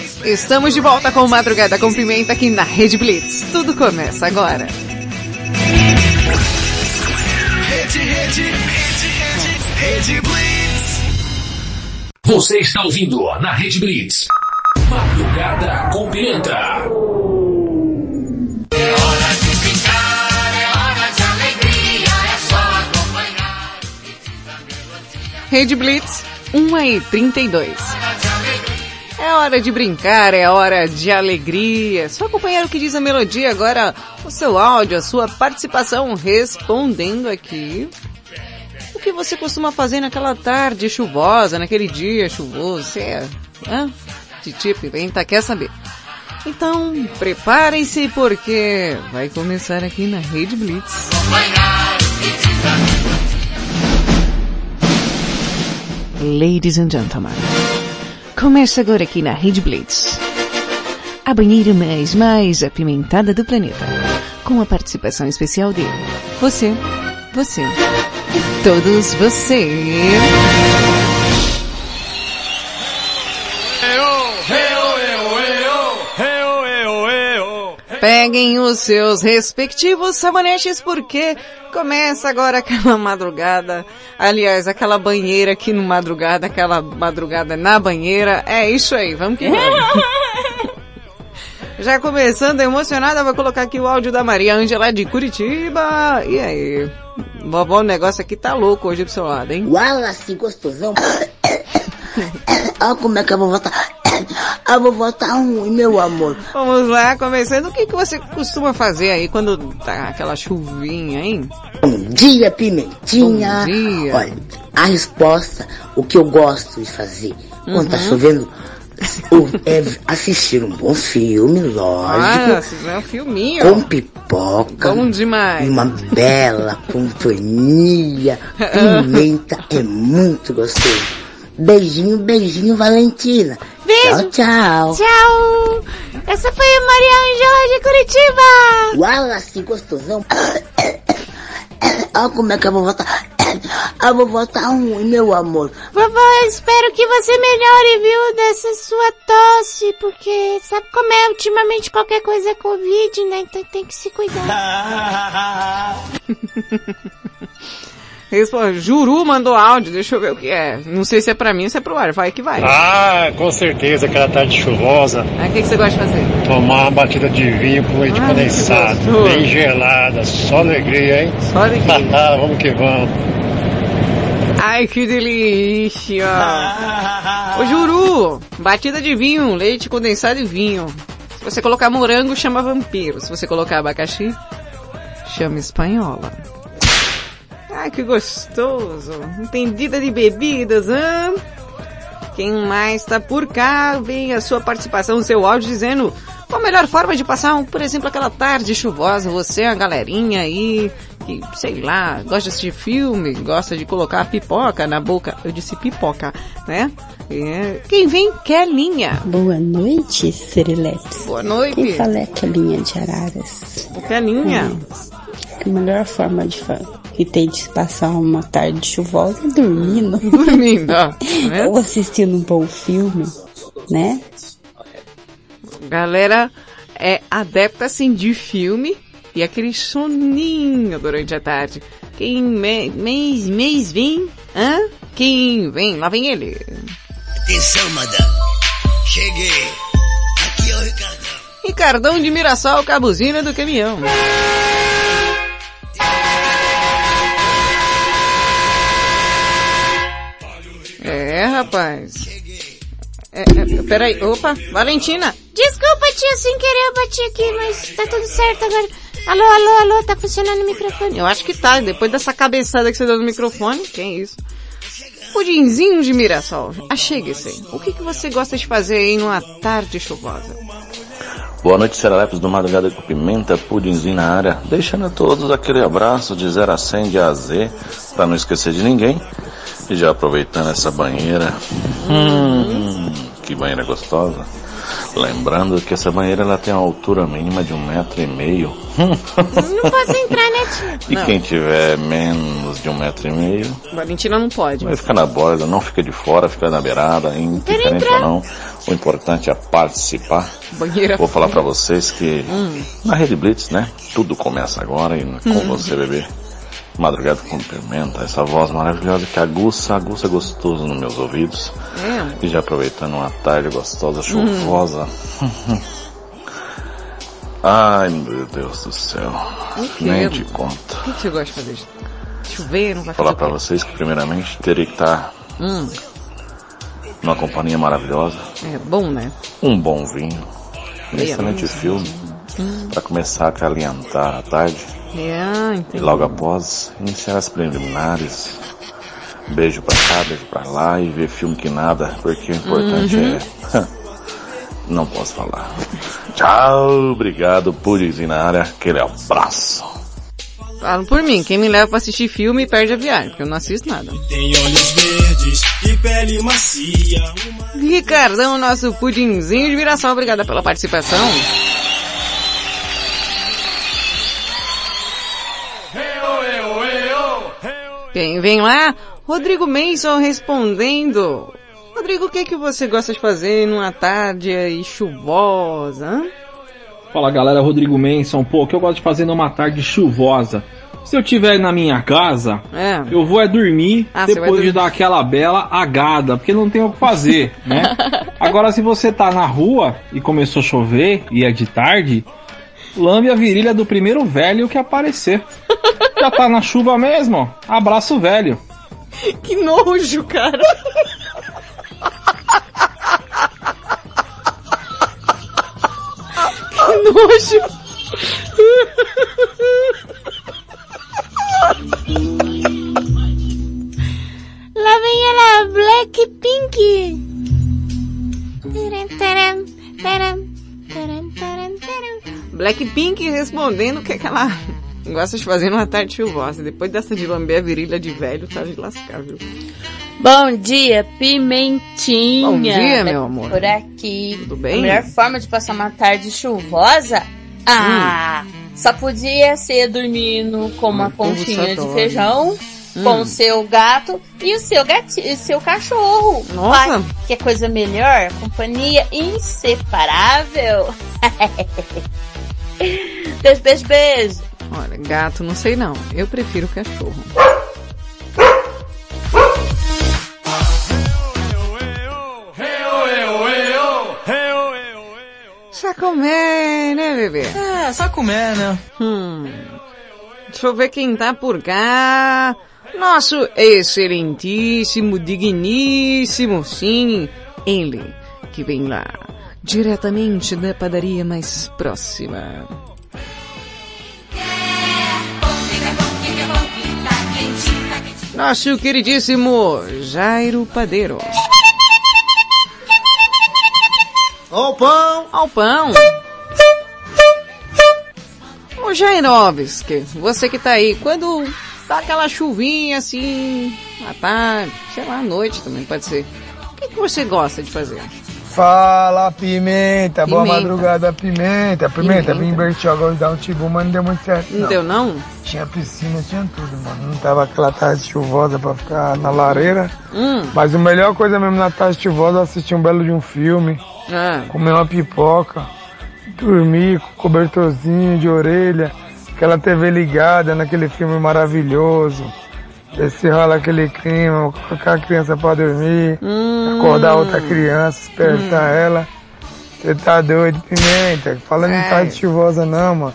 Estamos de volta com Madrugada com Pimenta aqui na Rede Blitz. Tudo começa agora. Rede, rede, rede, rede, Blitz. Você está ouvindo na Rede Blitz. Madrugada com Pimenta. Rede Blitz, 1 e 32. É hora de brincar, é hora de alegria. Só acompanhar o que diz a melodia agora, o seu áudio, a sua participação respondendo aqui. O que você costuma fazer naquela tarde chuvosa, naquele dia chuvoso? Você é, hã? De tipo, tá quer saber? Então, preparem-se porque vai começar aqui na Rede Blitz. Ladies and gentlemen, começa agora aqui na Rede Blitz. A banheira mais, mais apimentada do planeta. Com a participação especial de você, você todos vocês. Peguem os seus respectivos sabonetes porque começa agora aquela madrugada. Aliás, aquela banheira aqui no madrugada, aquela madrugada na banheira. É isso aí, vamos que vamos. Já começando emocionada, vou colocar aqui o áudio da Maria Ângela de Curitiba. E aí? Vovó, o negócio aqui tá louco hoje pro seu lado, hein? Wallace gostosão. Olha como é que a vovó tá. A vovó tá ruim, meu amor. Vamos lá, começando. O que, que você costuma fazer aí quando tá aquela chuvinha, hein? Bom dia, Pimentinha. Bom dia. Olha, a resposta, o que eu gosto de fazer quando tá Uhum. chovendo, o- é assistir um bom filme, lógico. Ah, é um filminho. com pipoca. Bom demais. Uma bela companhia. Pimenta é muito gostoso. Beijinho, beijinho, Valentina. Beijo. Tchau, tchau. Tchau! Essa foi a Maria Angela de Curitiba! Wallace gostosão. Olha como é que a vovó tá. A vovó tá ruim, meu amor. Vovó, espero que você melhore, viu, dessa sua tosse, porque sabe como é, ultimamente qualquer coisa é Covid, né? Então tem que se cuidar. Juru mandou áudio, deixa eu ver o que é. Não sei se é pra mim ou se é pro ar, vai que vai. Ah, com certeza, aquela tarde chuvosa. Ah, o que, que você gosta de fazer? Tomar uma batida de vinho com leite Ah, condensado, bem gelada, só alegria, hein? Só alegria. vamos que vamos. Ai, que delícia! Ô Juru, batida de vinho, leite condensado e vinho. Se você colocar morango, chama vampiro. Se você colocar abacaxi, chama espanhola. Ai, que gostoso! Entendida de bebidas, hã? Quem mais tá por cá, vem a sua participação, o seu áudio dizendo qual a melhor forma de passar, por exemplo, aquela tarde chuvosa, você, a galerinha aí, que, sei lá, gosta de assistir filme, gosta de colocar pipoca na boca, eu disse pipoca, né? É. Quem vem quer linha. Boa noite, Serileps. Boa noite. Quem fala é a Kelinha de Araras. Quer linha. A melhor forma de fa- que tem de passar uma tarde chuvosa dormindo. Dormindo, ó. Tá? Ou assistindo um bom filme, né? Galera é adepta assim de filme e aquele soninho durante a tarde. Quem me- mês, mês vem? Hã? Quem vem? Lá vem ele. Atenção, madame. Cheguei. Aqui é o Ricardão. Ricardão de Mirassol com a buzina do caminhão. É, rapaz. É, é, peraí, opa, Valentina. Desculpa, tia, sem querer eu bati aqui, mas tá tudo certo agora. Alô, alô, alô, tá funcionando o microfone? Eu acho que tá, depois dessa cabeçada que você deu no microfone, quem é isso? Pudinzinho de Mirassol, achegue-se. O que, que você gosta de fazer aí numa tarde chuvosa? Boa noite, Seralepes do Madrugada com Pimenta, pudinzinho na área. Deixando a todos aquele abraço de 0 a 100 de A a Z, pra não esquecer de ninguém. E já aproveitando essa banheira. Hum, que banheira gostosa. Lembrando que essa banheira ela tem uma altura mínima de um metro e meio. Não posso entrar, né? E quem tiver menos de um metro e meio, Valentina não pode. vai ficar na borda, não fica de fora, fica na beirada, indiferente ou não. O importante é participar. Banheira Vou falar pra vocês que Hum. na Rede Blitz, né? Tudo começa agora e com Hum. você, bebê. Madrugada com pimenta, essa voz maravilhosa que aguça, aguça gostoso nos meus ouvidos. É. E já aproveitando uma tarde gostosa, chuvosa. Ai, meu Deus do céu. Nem te conto. O que, você gosta de fazer? Chover, não vai falar pra vocês que primeiramente teria que estar Hum, numa companhia maravilhosa, é bom, né? um bom vinho, um excelente filme, Hum. para começar a acalentar a tarde É, ah, e entendi. logo após iniciar as preliminares beijo pra cá, beijo pra lá e ver filme que nada, porque o importante Uhum. é. Não posso falar. Tchau, obrigado, Pudinzinho na área, aquele abraço. Falo por mim, quem me leva pra assistir filme perde a viagem, porque eu não assisto nada. Tem olhos verdes e pele macia. Ricardão, nosso pudinzinho de Mirassol, obrigada pela participação. Quem vem lá? Rodrigo Mason respondendo. Rodrigo, o que que você gosta de fazer numa tarde aí chuvosa? Fala galera, Rodrigo Menson. Pô, o que eu gosto de fazer numa tarde chuvosa? Se eu tiver na minha casa, É. eu vou é dormir Ah, depois de dormir. dar aquela bela agada, porque não tem o que fazer, né? Agora, se você tá na rua e começou a chover e é de tarde, lambe a virilha do primeiro velho que aparecer. Já tá na chuva mesmo, ó. Abraço velho. Que nojo, cara. que nojo. Lá vem ela, Blackpink. Taram, taram, taram, taram, taram, taram. Blackpink respondendo que, que ela gosta de fazer numa tarde chuvosa. Depois dessa de lamber a virilha de velho, tá de lascar, viu? Bom dia, Pimentinha. Bom dia, meu amor. Por aqui. Tudo bem? A melhor forma de passar uma tarde chuvosa? Ah, só podia ser dormindo com uma Hum, conchinha de feijão, Hum. com o seu gato e o seu gatinho, seu cachorro. Nossa. Ai, que coisa melhor? Companhia inseparável. beijo, beijo, beijo. Olha, gato não sei não. Eu prefiro cachorro. Sacomé, né, bebê? É, sacomé, né? Hum. Deixa eu ver quem tá por cá. Nosso excelentíssimo, digníssimo, sim, ele que vem lá, diretamente da padaria mais próxima. Nosso queridíssimo Jairo Padeiro. Ó o pão! Ao pão! Ô Jairovski, você que tá aí, quando tá aquela chuvinha assim, à tarde, sei lá, à noite também pode ser. O que, que você gosta de fazer? Fala, Pimenta. Boa Pimenta. madrugada, Pimenta. Pimenta, Pimenta. vim invertir agora e dar um tibu, mas não deu muito certo. Não deu não? Tinha piscina, tinha tudo, mano. Não tava aquela tarde chuvosa pra ficar na lareira. Hum. Mas a melhor coisa mesmo na tarde chuvosa é assistir um belo de um filme, Ah, comer uma pipoca, dormir com cobertorzinho de orelha, aquela TV ligada naquele filme maravilhoso. Esse rola aquele clima, colocar a criança pra dormir, Hum. acordar outra criança, despertar ela. Você tá doido, Pimenta? Falando É. em tarde chuvosa não, mano.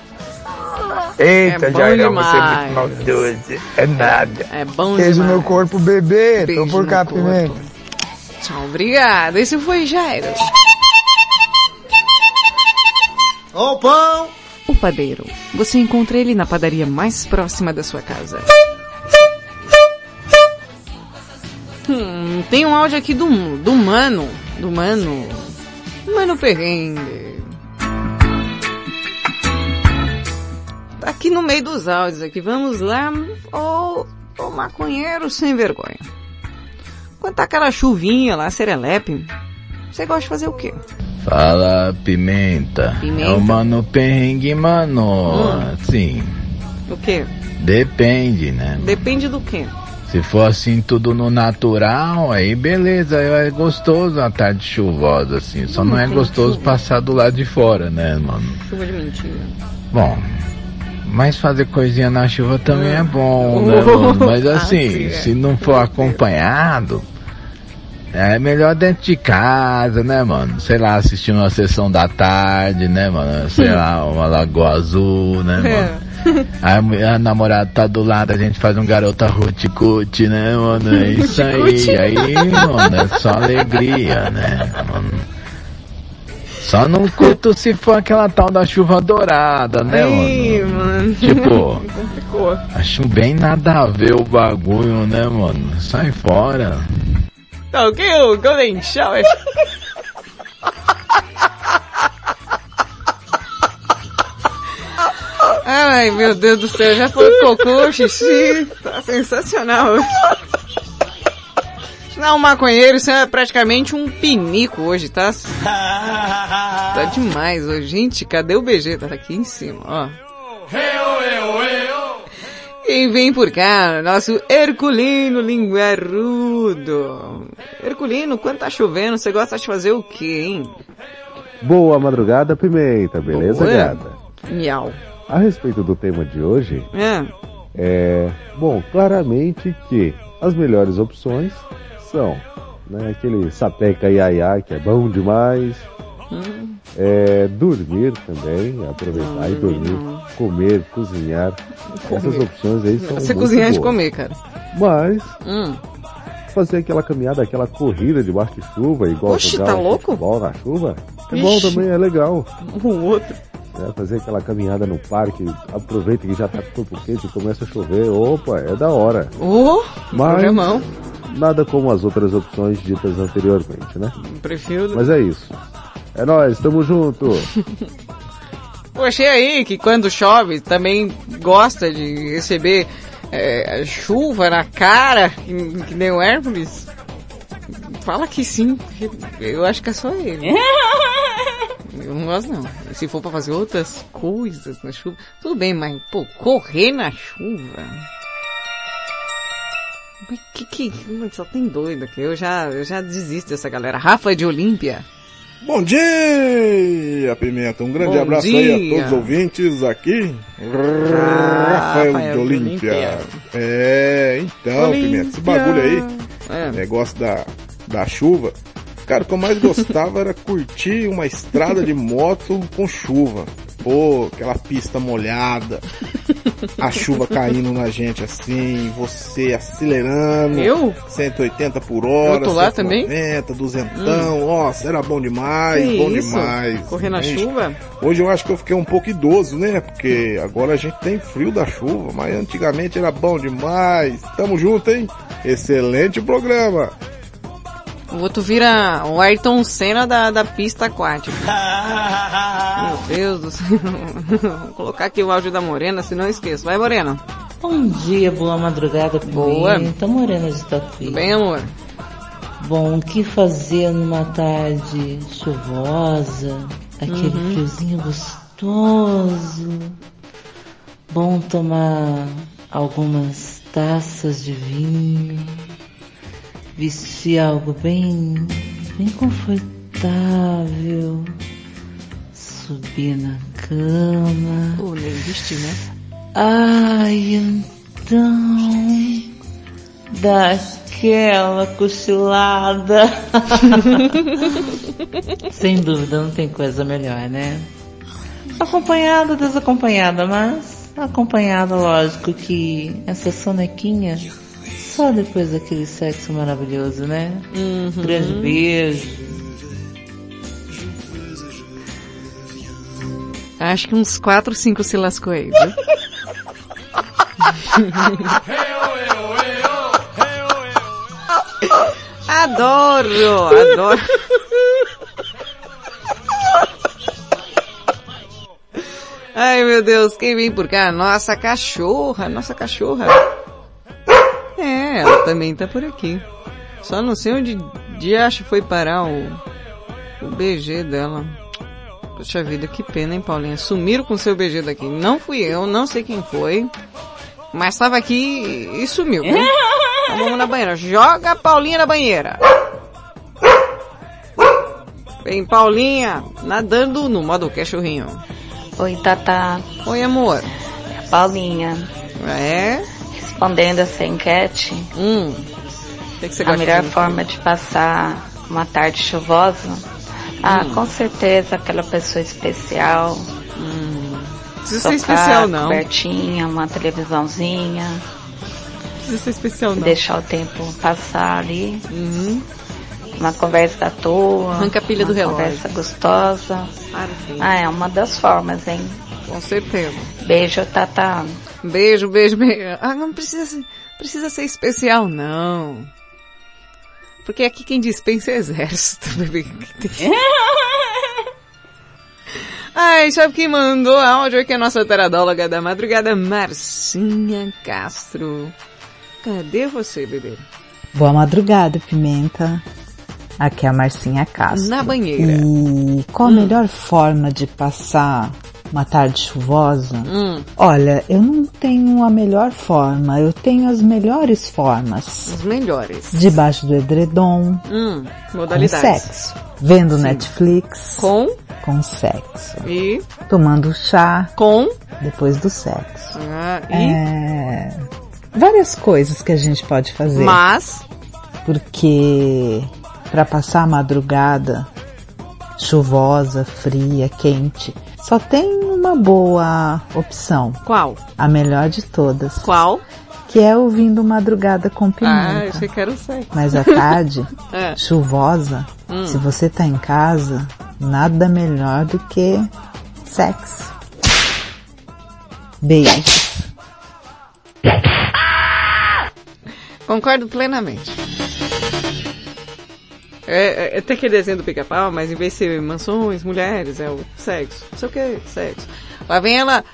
Eita, É Jairão, você é muito maldoso. É nada. é bom Beijo demais. no corpo, bebê. Beijo Tô por cá, corpo. Pimenta. Tchau, obrigada. Esse foi Jairo. O pão! O padeiro. Você encontra ele na padaria mais próxima da sua casa. Hum, tem um áudio aqui do, do Mano. Do Mano. Mano Perrengue. Tá aqui no meio dos áudios aqui. Vamos lá. Ô, ô maconheiro sem vergonha. Quando tá aquela chuvinha lá, serelepe, você gosta de fazer o quê? Fala, pimenta. Pimenta. É o mano perrengue, mano. Hum. Sim, O quê? depende, né? Depende do quê? Se for assim tudo no natural, aí beleza, é gostoso a tarde chuvosa, assim. Só Hum, não é gostoso chuva. passar do lado de fora, né, mano? Chuva de mentira. Bom, mas fazer coisinha na chuva também é bom, Oh. né, mano? Mas Ah, assim, sim, é. se não for acompanhado, é melhor dentro de casa, né, mano? Sei lá, assistindo uma sessão da tarde, né, mano? Sei lá, uma lagoa azul, né, mano? A, a namorada tá do lado, a gente faz um garota ruti-cuti, né, mano? É isso aí, aí, mano, é só alegria, né, mano? Só não curto se for aquela tal da chuva dourada, né, Ai, mano? mano. Tipo. Acho bem nada a ver o bagulho, né, mano? Sai fora. Tá ok, o Golden Shower? Ai, meu Deus do céu, já foi cocô, xixi, tá sensacional. Não, maconheiro, isso é praticamente um pinico hoje, tá? Tá demais hoje. Gente, cadê o BG? Tá aqui em cima, ó. Quem vem por cá? Nosso Herculino Linguarudo. Herculino, quando tá chovendo, você gosta de fazer o quê, hein? Boa madrugada, Pimenta, beleza, Boa. gata? Miau. A respeito do tema de hoje, É. é, bom, claramente que as melhores opções são, né, aquele sapeca iaiá, que é bom demais, Hum. é, dormir também, aproveitar e dormir, comer, cozinhar, essas Comer. opções aí são Você cozinhar de boas. comer, cara. Mas, Hum. fazer aquela caminhada, aquela corrida debaixo de chuva, igual Oxe, jogar tá um louco? futebol na chuva, é bom Ixi. também, é legal. O outro. Né, fazer aquela caminhada no parque, aproveita que já tá com corpo quente e começa a chover, opa, é da hora. Oh, Mas programão. nada como as outras opções ditas anteriormente, né? Prefiro... Mas é isso. É nóis, tamo junto. Achei aí que quando chove também gosta de receber é, chuva na cara, que, que nem o Hércules. Fala que sim. Eu acho que é só ele. Eu não gosto não. Se for pra fazer outras coisas na chuva, tudo bem, mas pô, correr na chuva. Mas que que. Só tem doido aqui. Eu já, eu já desisto dessa galera. Rafa de Olímpia. Bom dia, Pimenta. Um grande Bom abraço dia. aí a todos os ouvintes aqui. Rafael Rafael de de Olímpia. Olímpia. É, então, Olímpia. Pimenta, esse bagulho aí, É. negócio da, da chuva. Cara, o que eu mais gostava era curtir uma estrada de moto com chuva. Pô, aquela pista molhada, a chuva caindo na gente assim, você acelerando. Eu? 180 por hora, Eu tô lá também? 190, duzentão, nossa, era bom demais, Que bom isso? demais. Correr na Gente, chuva? Hoje eu acho que eu fiquei um pouco idoso, né? Porque agora a gente tem frio da chuva, mas antigamente era bom demais. Tamo junto, hein? Excelente programa. O outro vira o Ayrton Senna da, da pista aquática. Meu Deus do céu. Vou colocar aqui o áudio da Morena, se não esqueço. Vai, Morena. Bom dia, boa madrugada, Boa. Pimenta. Morena de Tatuí. Bem, amor. Bom, o que fazer numa tarde chuvosa? Aquele Uhum. friozinho gostoso. Bom tomar algumas taças de vinho. Vestir algo bem, bem confortável. Subir na cama. Pô, nem vestir, né? Ai, então. Dá aquela cochilada. Sem dúvida, não tem coisa melhor, né? Acompanhada, desacompanhada, mas acompanhada, lógico que essa sonequinha só depois daquele sexo maravilhoso, né? Grande beijo. Acho que uns 4, 5 se lascou aí, viu? adoro, adoro. Ai meu Deus, quem vem por cá? Nossa cachorra, nossa cachorra. Também tá por aqui. Só não sei onde de acho foi parar o, o BG dela. Poxa vida, que pena, hein, Paulinha? Sumiram com seu BG daqui. Não fui eu, não sei quem foi. Mas estava aqui e sumiu. viu? Então vamos na banheira. Joga a Paulinha na banheira. Vem, Paulinha, nadando no modo cachorrinho. Oi, Tata. Oi, amor. É Paulinha. É? Respondendo essa enquete. Hum. Que, que a melhor forma de passar uma tarde chuvosa? Ah, Hum. com certeza aquela pessoa especial. Precisa ser Sofá, especial, não. Cobertinha, uma televisãozinha. Precisa ser especial, não. Deixar o tempo passar ali. Uhum. Uma conversa à toa. Arranca a pilha do relógio. conversa gostosa. Ah, é uma das formas, hein? Com certeza. Beijo, Tata. Beijo, beijo, beijo. Ah, não precisa, ser- precisa ser especial, não. Porque aqui quem dispensa é exército, bebê. Ai, sabe quem mandou áudio aqui? A nossa teradóloga da madrugada, Marcinha Castro. Cadê você, bebê? Boa madrugada, Pimenta. Aqui é a Marcinha Castro. Na banheira. E qual a melhor forma de passar uma tarde chuvosa? Hum. Olha, eu não tenho a melhor forma, eu tenho as melhores formas. Os melhores. Debaixo do edredom, Hum, com modalidades. sexo. Vendo Sim. Netflix. Com? Com sexo. E? Tomando chá. Com? Depois do sexo. Ah, e? É, várias coisas que a gente pode fazer. Mas? Porque para passar a madrugada chuvosa, fria, quente, só tem uma boa opção. Qual? A melhor de todas. Qual? Que é ouvindo Madrugada com Ah, Pimenta. achei que era o sexo. Mas à tarde, É. chuvosa, Hum. se você tá em casa, nada melhor do que sexo. Beijo. Concordo plenamente. É, é, é até que desenho do pica-pau, mas em vez de ser mansões, mulheres, é o sexo. Não sei o que, sexo. Lá vem ela,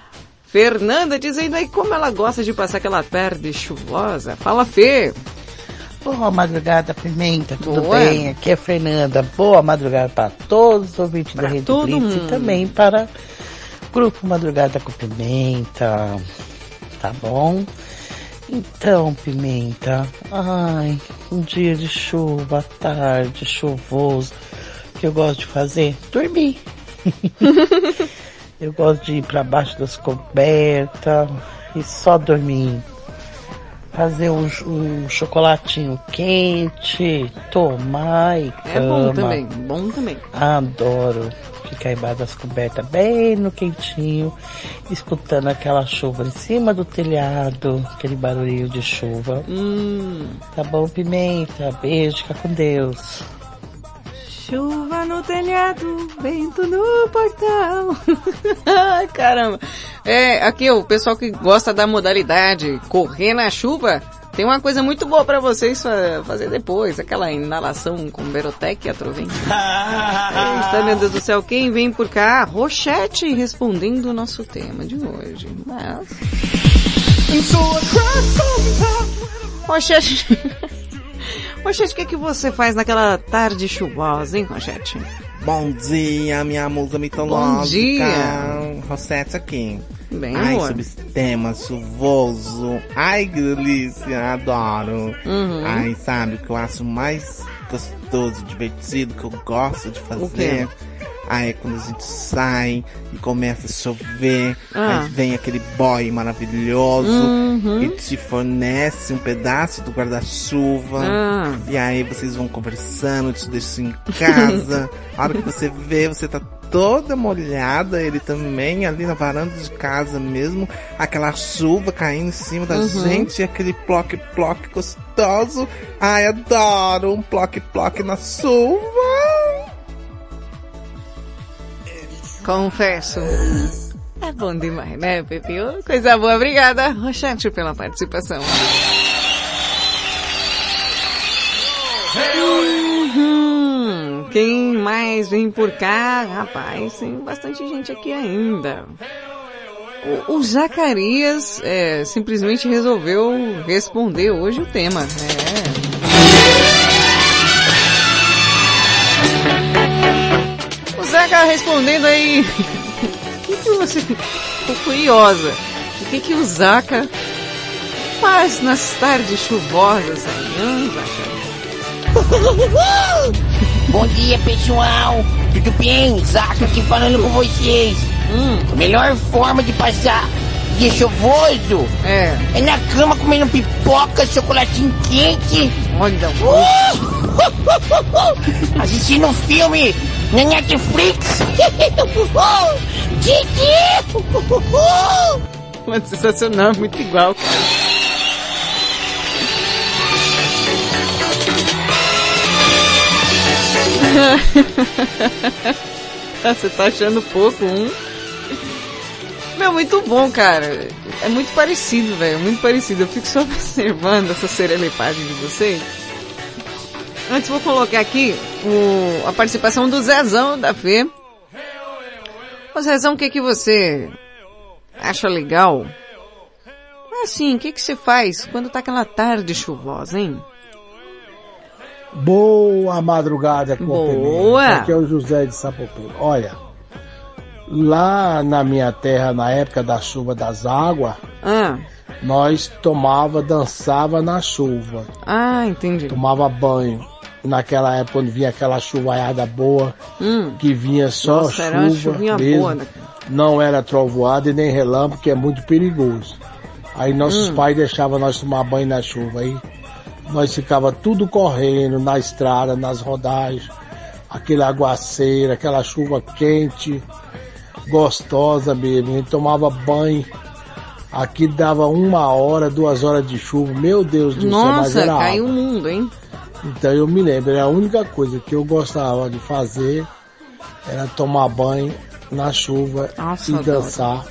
Fernanda, dizendo aí como ela gosta de passar aquela tarde chuvosa. Fala, Fê. Boa madrugada, Pimenta, tudo Boa. bem? Aqui é Fernanda. Boa madrugada para todos os ouvintes da Rede todo Blitz mundo. e também para o Grupo Madrugada com Pimenta. Tá bom? Então, Pimenta, ai, um dia de chuva, tarde, chuvoso, o que eu gosto de fazer? Dormir. eu gosto de ir para baixo das cobertas e só dormir fazer um, um chocolatinho quente, tomar e É bom cama. também, bom também. Adoro ficar embaixo das cobertas, bem no quentinho, escutando aquela chuva em cima do telhado, aquele barulhinho de chuva. Hum. Tá bom, Pimenta? Beijo, fica com Deus. Chuva no telhado, vento no portão. Ai, caramba. É, aqui o pessoal que gosta da modalidade correr na chuva, tem uma coisa muito boa pra vocês fa- fazer depois, aquela inalação com Berotec e Atrovém. Eita, meu Deus do céu, quem vem por cá? Rochete respondendo o nosso tema de hoje. Mas... Rochete... Rochete, o que, que você faz naquela tarde chuvosa, hein, Rochete? Bom dia, minha musa mitológica. Bom dia. Rosete aqui. Bem, Ai, amor. sobre esse tema chuvoso. Ai, que delícia, adoro. Uhum. Ai, sabe o que eu acho mais gostoso, divertido, que eu gosto de fazer? Ai, é quando a gente sai e começa a chover, Ah. aí vem aquele boy maravilhoso Uhum. que te fornece um pedaço do guarda-chuva. Ah. E aí vocês vão conversando, te deixam em casa. a hora que você vê, você tá toda molhada, ele também ali na varanda de casa mesmo, aquela chuva caindo em cima da Uhum. gente, e aquele ploque-ploque gostoso. Ai, adoro um ploque-ploque na chuva. Confesso. É bom demais, né, Pepe? Ô, Coisa boa. Obrigada, Rochete, pela participação. Uhum. Quem mais vem por cá? Rapaz, tem bastante gente aqui ainda. O, o Zacarias é, simplesmente resolveu responder hoje o tema. É. Respondendo aí. O que, que você. Tô curiosa. O que, que o Zaca faz nas tardes chuvosas aí? Hum, Zaca? Bom dia, pessoal. Tudo bem? Zaca aqui falando com vocês. A melhor forma de passar dia chuvoso é. na cama comendo pipoca, chocolatinho quente. Olha, assistindo um filme na Netflix. Didi! Mas sensacional, muito igual. Você tá achando pouco um? Meu, muito bom, cara. É muito parecido, velho. Muito parecido. Eu fico só observando essa serelepagem de vocês. Antes vou colocar aqui o, a participação do Zezão da Fê. Ô Zezão, o que que você acha legal? Assim, o que que você faz quando tá aquela tarde chuvosa, hein? Boa madrugada, Boa. Aqui é o José de Sapopemba. Olha, lá na minha terra, na época da chuva das águas, Ah, nós tomava, dançava na chuva. ah, entendi. Tomava banho. Naquela época, quando vinha aquela chuvaiada boa, Hum. que vinha só Nossa, era chuva chuvinha mesmo. boa, né? Não era trovoada e nem relâmpago, que é muito perigoso. Aí nossos Hum. pais deixavam nós tomar banho na chuva. Aí nós ficava tudo correndo na estrada, nas rodagens, aquele aguaceiro, aquela chuva quente, gostosa mesmo. A gente tomava banho. Aqui dava uma hora, duas horas de chuva. Meu Deus do céu, mas Nossa, era caiu o mundo, hein? Então eu me lembro, a única coisa que eu gostava de fazer era tomar banho na chuva Nossa, e dançar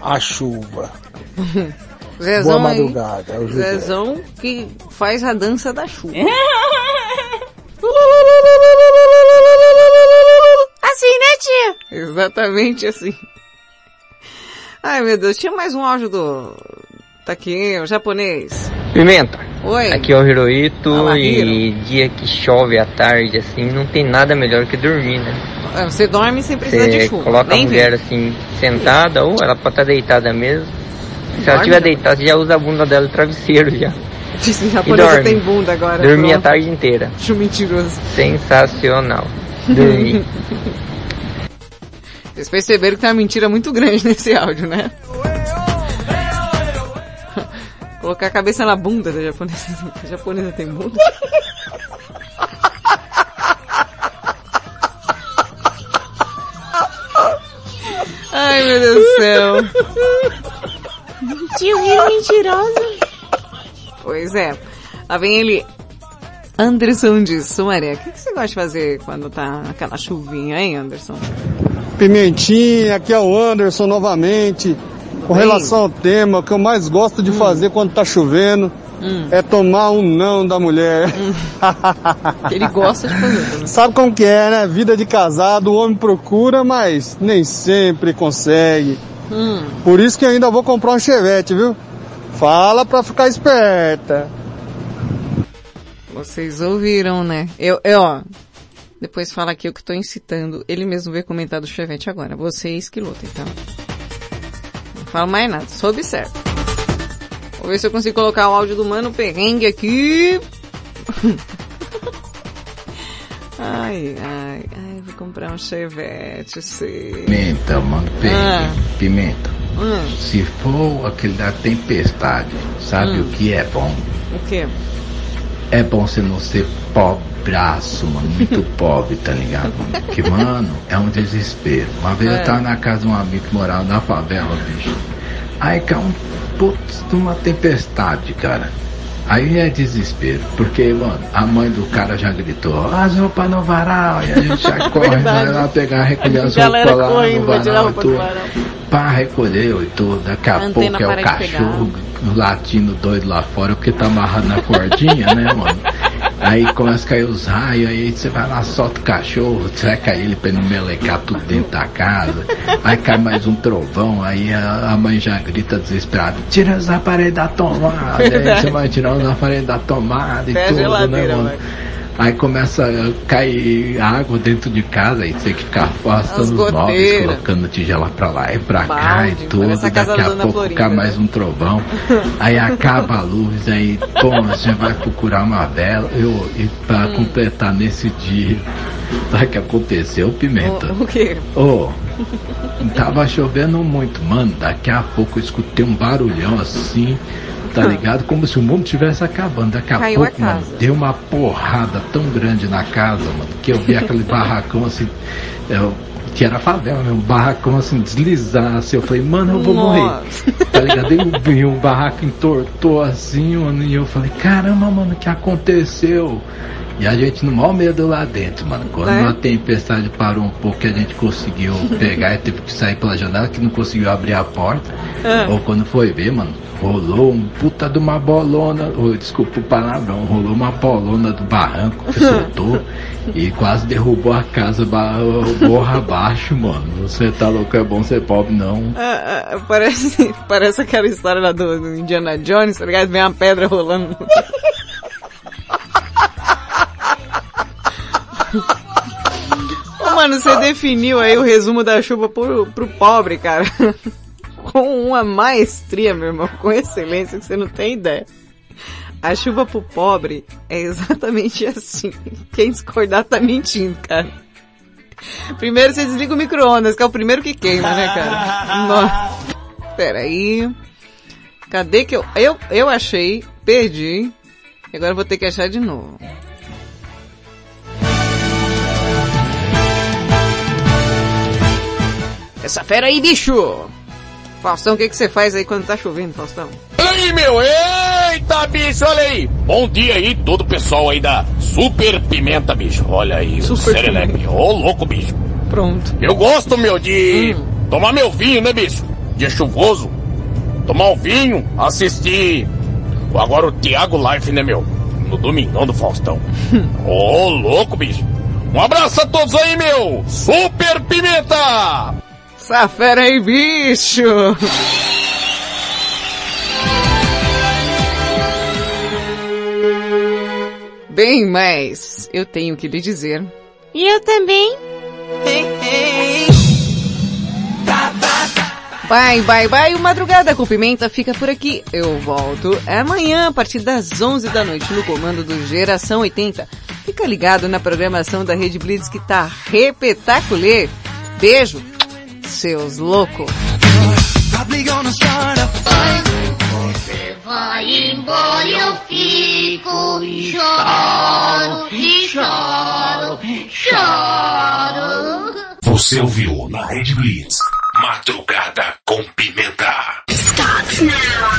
a chuva. Zezão Boa madrugada, é. Zezão que faz a dança da chuva. Tia? Exatamente assim. Ai, meu Deus, tinha mais um áudio do... Tá aqui, o japonês. Pimenta. Oi. Aqui é o Hirohito Fala, e dia que chove à tarde, assim, não tem nada melhor que dormir, né? Ah, Você dorme sem precisar de Você chuva. coloca a mulher assim, sentada, ou ela pode estar deitada mesmo. Se ela estiver né? deitada, você já usa a bunda dela de travesseiro já. Disse, japonesa dorme. tem bunda agora. Dormir a pronto. tarde inteira. Acho mentiroso. Sensacional. Dormir. Vocês perceberam que tem uma mentira muito grande nesse áudio, né? Colocar a cabeça na bunda da japonesa. A japonesa tem bunda? Ai, meu Deus do céu. Tio Rio mentiroso. Pois é. Lá vem ele. Anderson de Sumaré. O que, que você gosta de fazer quando tá aquela chuvinha, hein, Anderson? Pimentinha, aqui é o Anderson novamente. Com Bem. relação ao tema, o que eu mais gosto de fazer quando tá chovendo Hum. é tomar um não da mulher. Ele gosta de fazer. Sabe como que é, né? Vida de casado, o homem procura, mas nem sempre consegue. Hum. Por isso que ainda vou comprar um chevette, viu? Fala pra ficar esperta. Vocês ouviram, né? Eu, eu, ó. Depois fala aqui o que tô incitando. Ele mesmo veio comentar do Chevette agora. Vocês que lutem, tá? Não falo mais nada. Só observa. Vou ver se eu consigo colocar o áudio do Mano Perrengue aqui. ai, ai, ai. Vou comprar um Chevette, sei. Pimenta, mano, pe- Ah. pimenta. Hum, Se for aquele da tempestade, sabe Hum. o que é bom? o quê? É bom você não ser pobraço, mano, muito pobre, tá ligado? Mano? Que, mano, é um desespero. Uma vez É. eu tava na casa de um amigo que morava na favela, bicho. Aí caiu um putz de uma tempestade, cara. Aí é desespero, porque, mano, a mãe do cara já gritou, as roupas no varal, e a gente já corre, vai lá pegar, recolher as roupas lá no varal e roupa do tudo. varal. Pá, recolheu e tudo. Daqui a, A pouco é o cachorro latindo doido lá fora, porque tá amarrado na cordinha, né, mano? Aí começa a cair os raios, aí você vai lá, solta o cachorro, seca ele pra ele não melecar tudo dentro da casa. Aí cai mais um trovão, aí a, a mãe já grita desesperada, tira os aparelhos da tomada. Aí você vai tirar os aparelhos da tomada e Até tudo, né, mano? vai. Aí começa a cair água dentro de casa e tem que ficar afastando As os móveis, colocando tigela pra lá e pra cá Balde, e tudo. a Daqui da a pouco Florinda, fica né? mais um trovão. Aí acaba a luz, aí, pô, você vai procurar uma vela. Eu, e pra Hum. completar nesse dia, sabe o que aconteceu, Pimenta? O, o quê? Ô, tava chovendo muito, mano. Daqui a pouco eu escutei um barulhão assim, tá ligado? Como se o mundo tivesse acabando. Daqui a Caiu a pouco, mano, casa. deu uma porrada tão grande na casa, mano, que eu vi aquele barracão assim, eu, que era favela, né? Um barracão assim, deslizasse. Eu falei, mano, eu vou morrer. Nossa. Tá ligado? Eu vi o barraco entortou assim, mano, e eu falei, caramba, mano, o que aconteceu? E a gente no maior medo lá dentro, mano. Quando É? a tempestade parou um pouco, que a gente conseguiu pegar e teve que sair pela janela, que não conseguiu abrir a porta. Ah. Ou quando foi ver, mano, rolou um puta de uma bolona, ou, desculpa o palavrão, rolou uma bolona do barranco que soltou e quase derrubou a casa borra abaixo, mano. Você tá louco, é bom ser pobre, não. Ah, ah, parece, parece aquela história lá do, do Indiana Jones, tá ligado? Vem uma pedra rolando. Ô, mano, você definiu aí o resumo da chuva pro, pro pobre, cara. Com uma maestria, meu irmão, com excelência que você não tem ideia. A chuva pro pobre é exatamente assim. Quem discordar tá mentindo, cara. Primeiro você desliga o micro-ondas, que é o primeiro que queima, né, cara? Nossa. Pera aí. Cadê que eu... Eu, eu achei, perdi. E agora vou ter que achar de novo. Essa fera aí, bicho! Faustão, o que, que você faz aí quando tá chovendo, Faustão? Aí, meu! Eita, bicho, olha aí! Bom dia aí, todo o pessoal aí da Super Pimenta, bicho. Olha aí, o Super Serelepe. Ô, louco, bicho. Pronto. Eu gosto, meu, de tomar meu vinho, né, bicho? Dia chuvoso. Tomar um vinho, assistir. Agora o Thiago Life, né, meu? No Domingão do Faustão. Ô, louco, bicho. Um abraço a todos aí, meu! Super Pimenta! Essa fera aí, bicho! Bem, mas eu tenho que lhe dizer. E eu também. Bye, bye, bye. O Madrugada com Pimenta fica por aqui. Eu volto amanhã a partir das 11 da noite no comando do Geração 80. Fica ligado na programação da Rede Blitz que tá repetaculê. Beijo, seus loucos. Você vai embora e eu fico e choro, e choro, choro. Você ouviu na Red Blitz Madrugada com Pimenta. Stop now.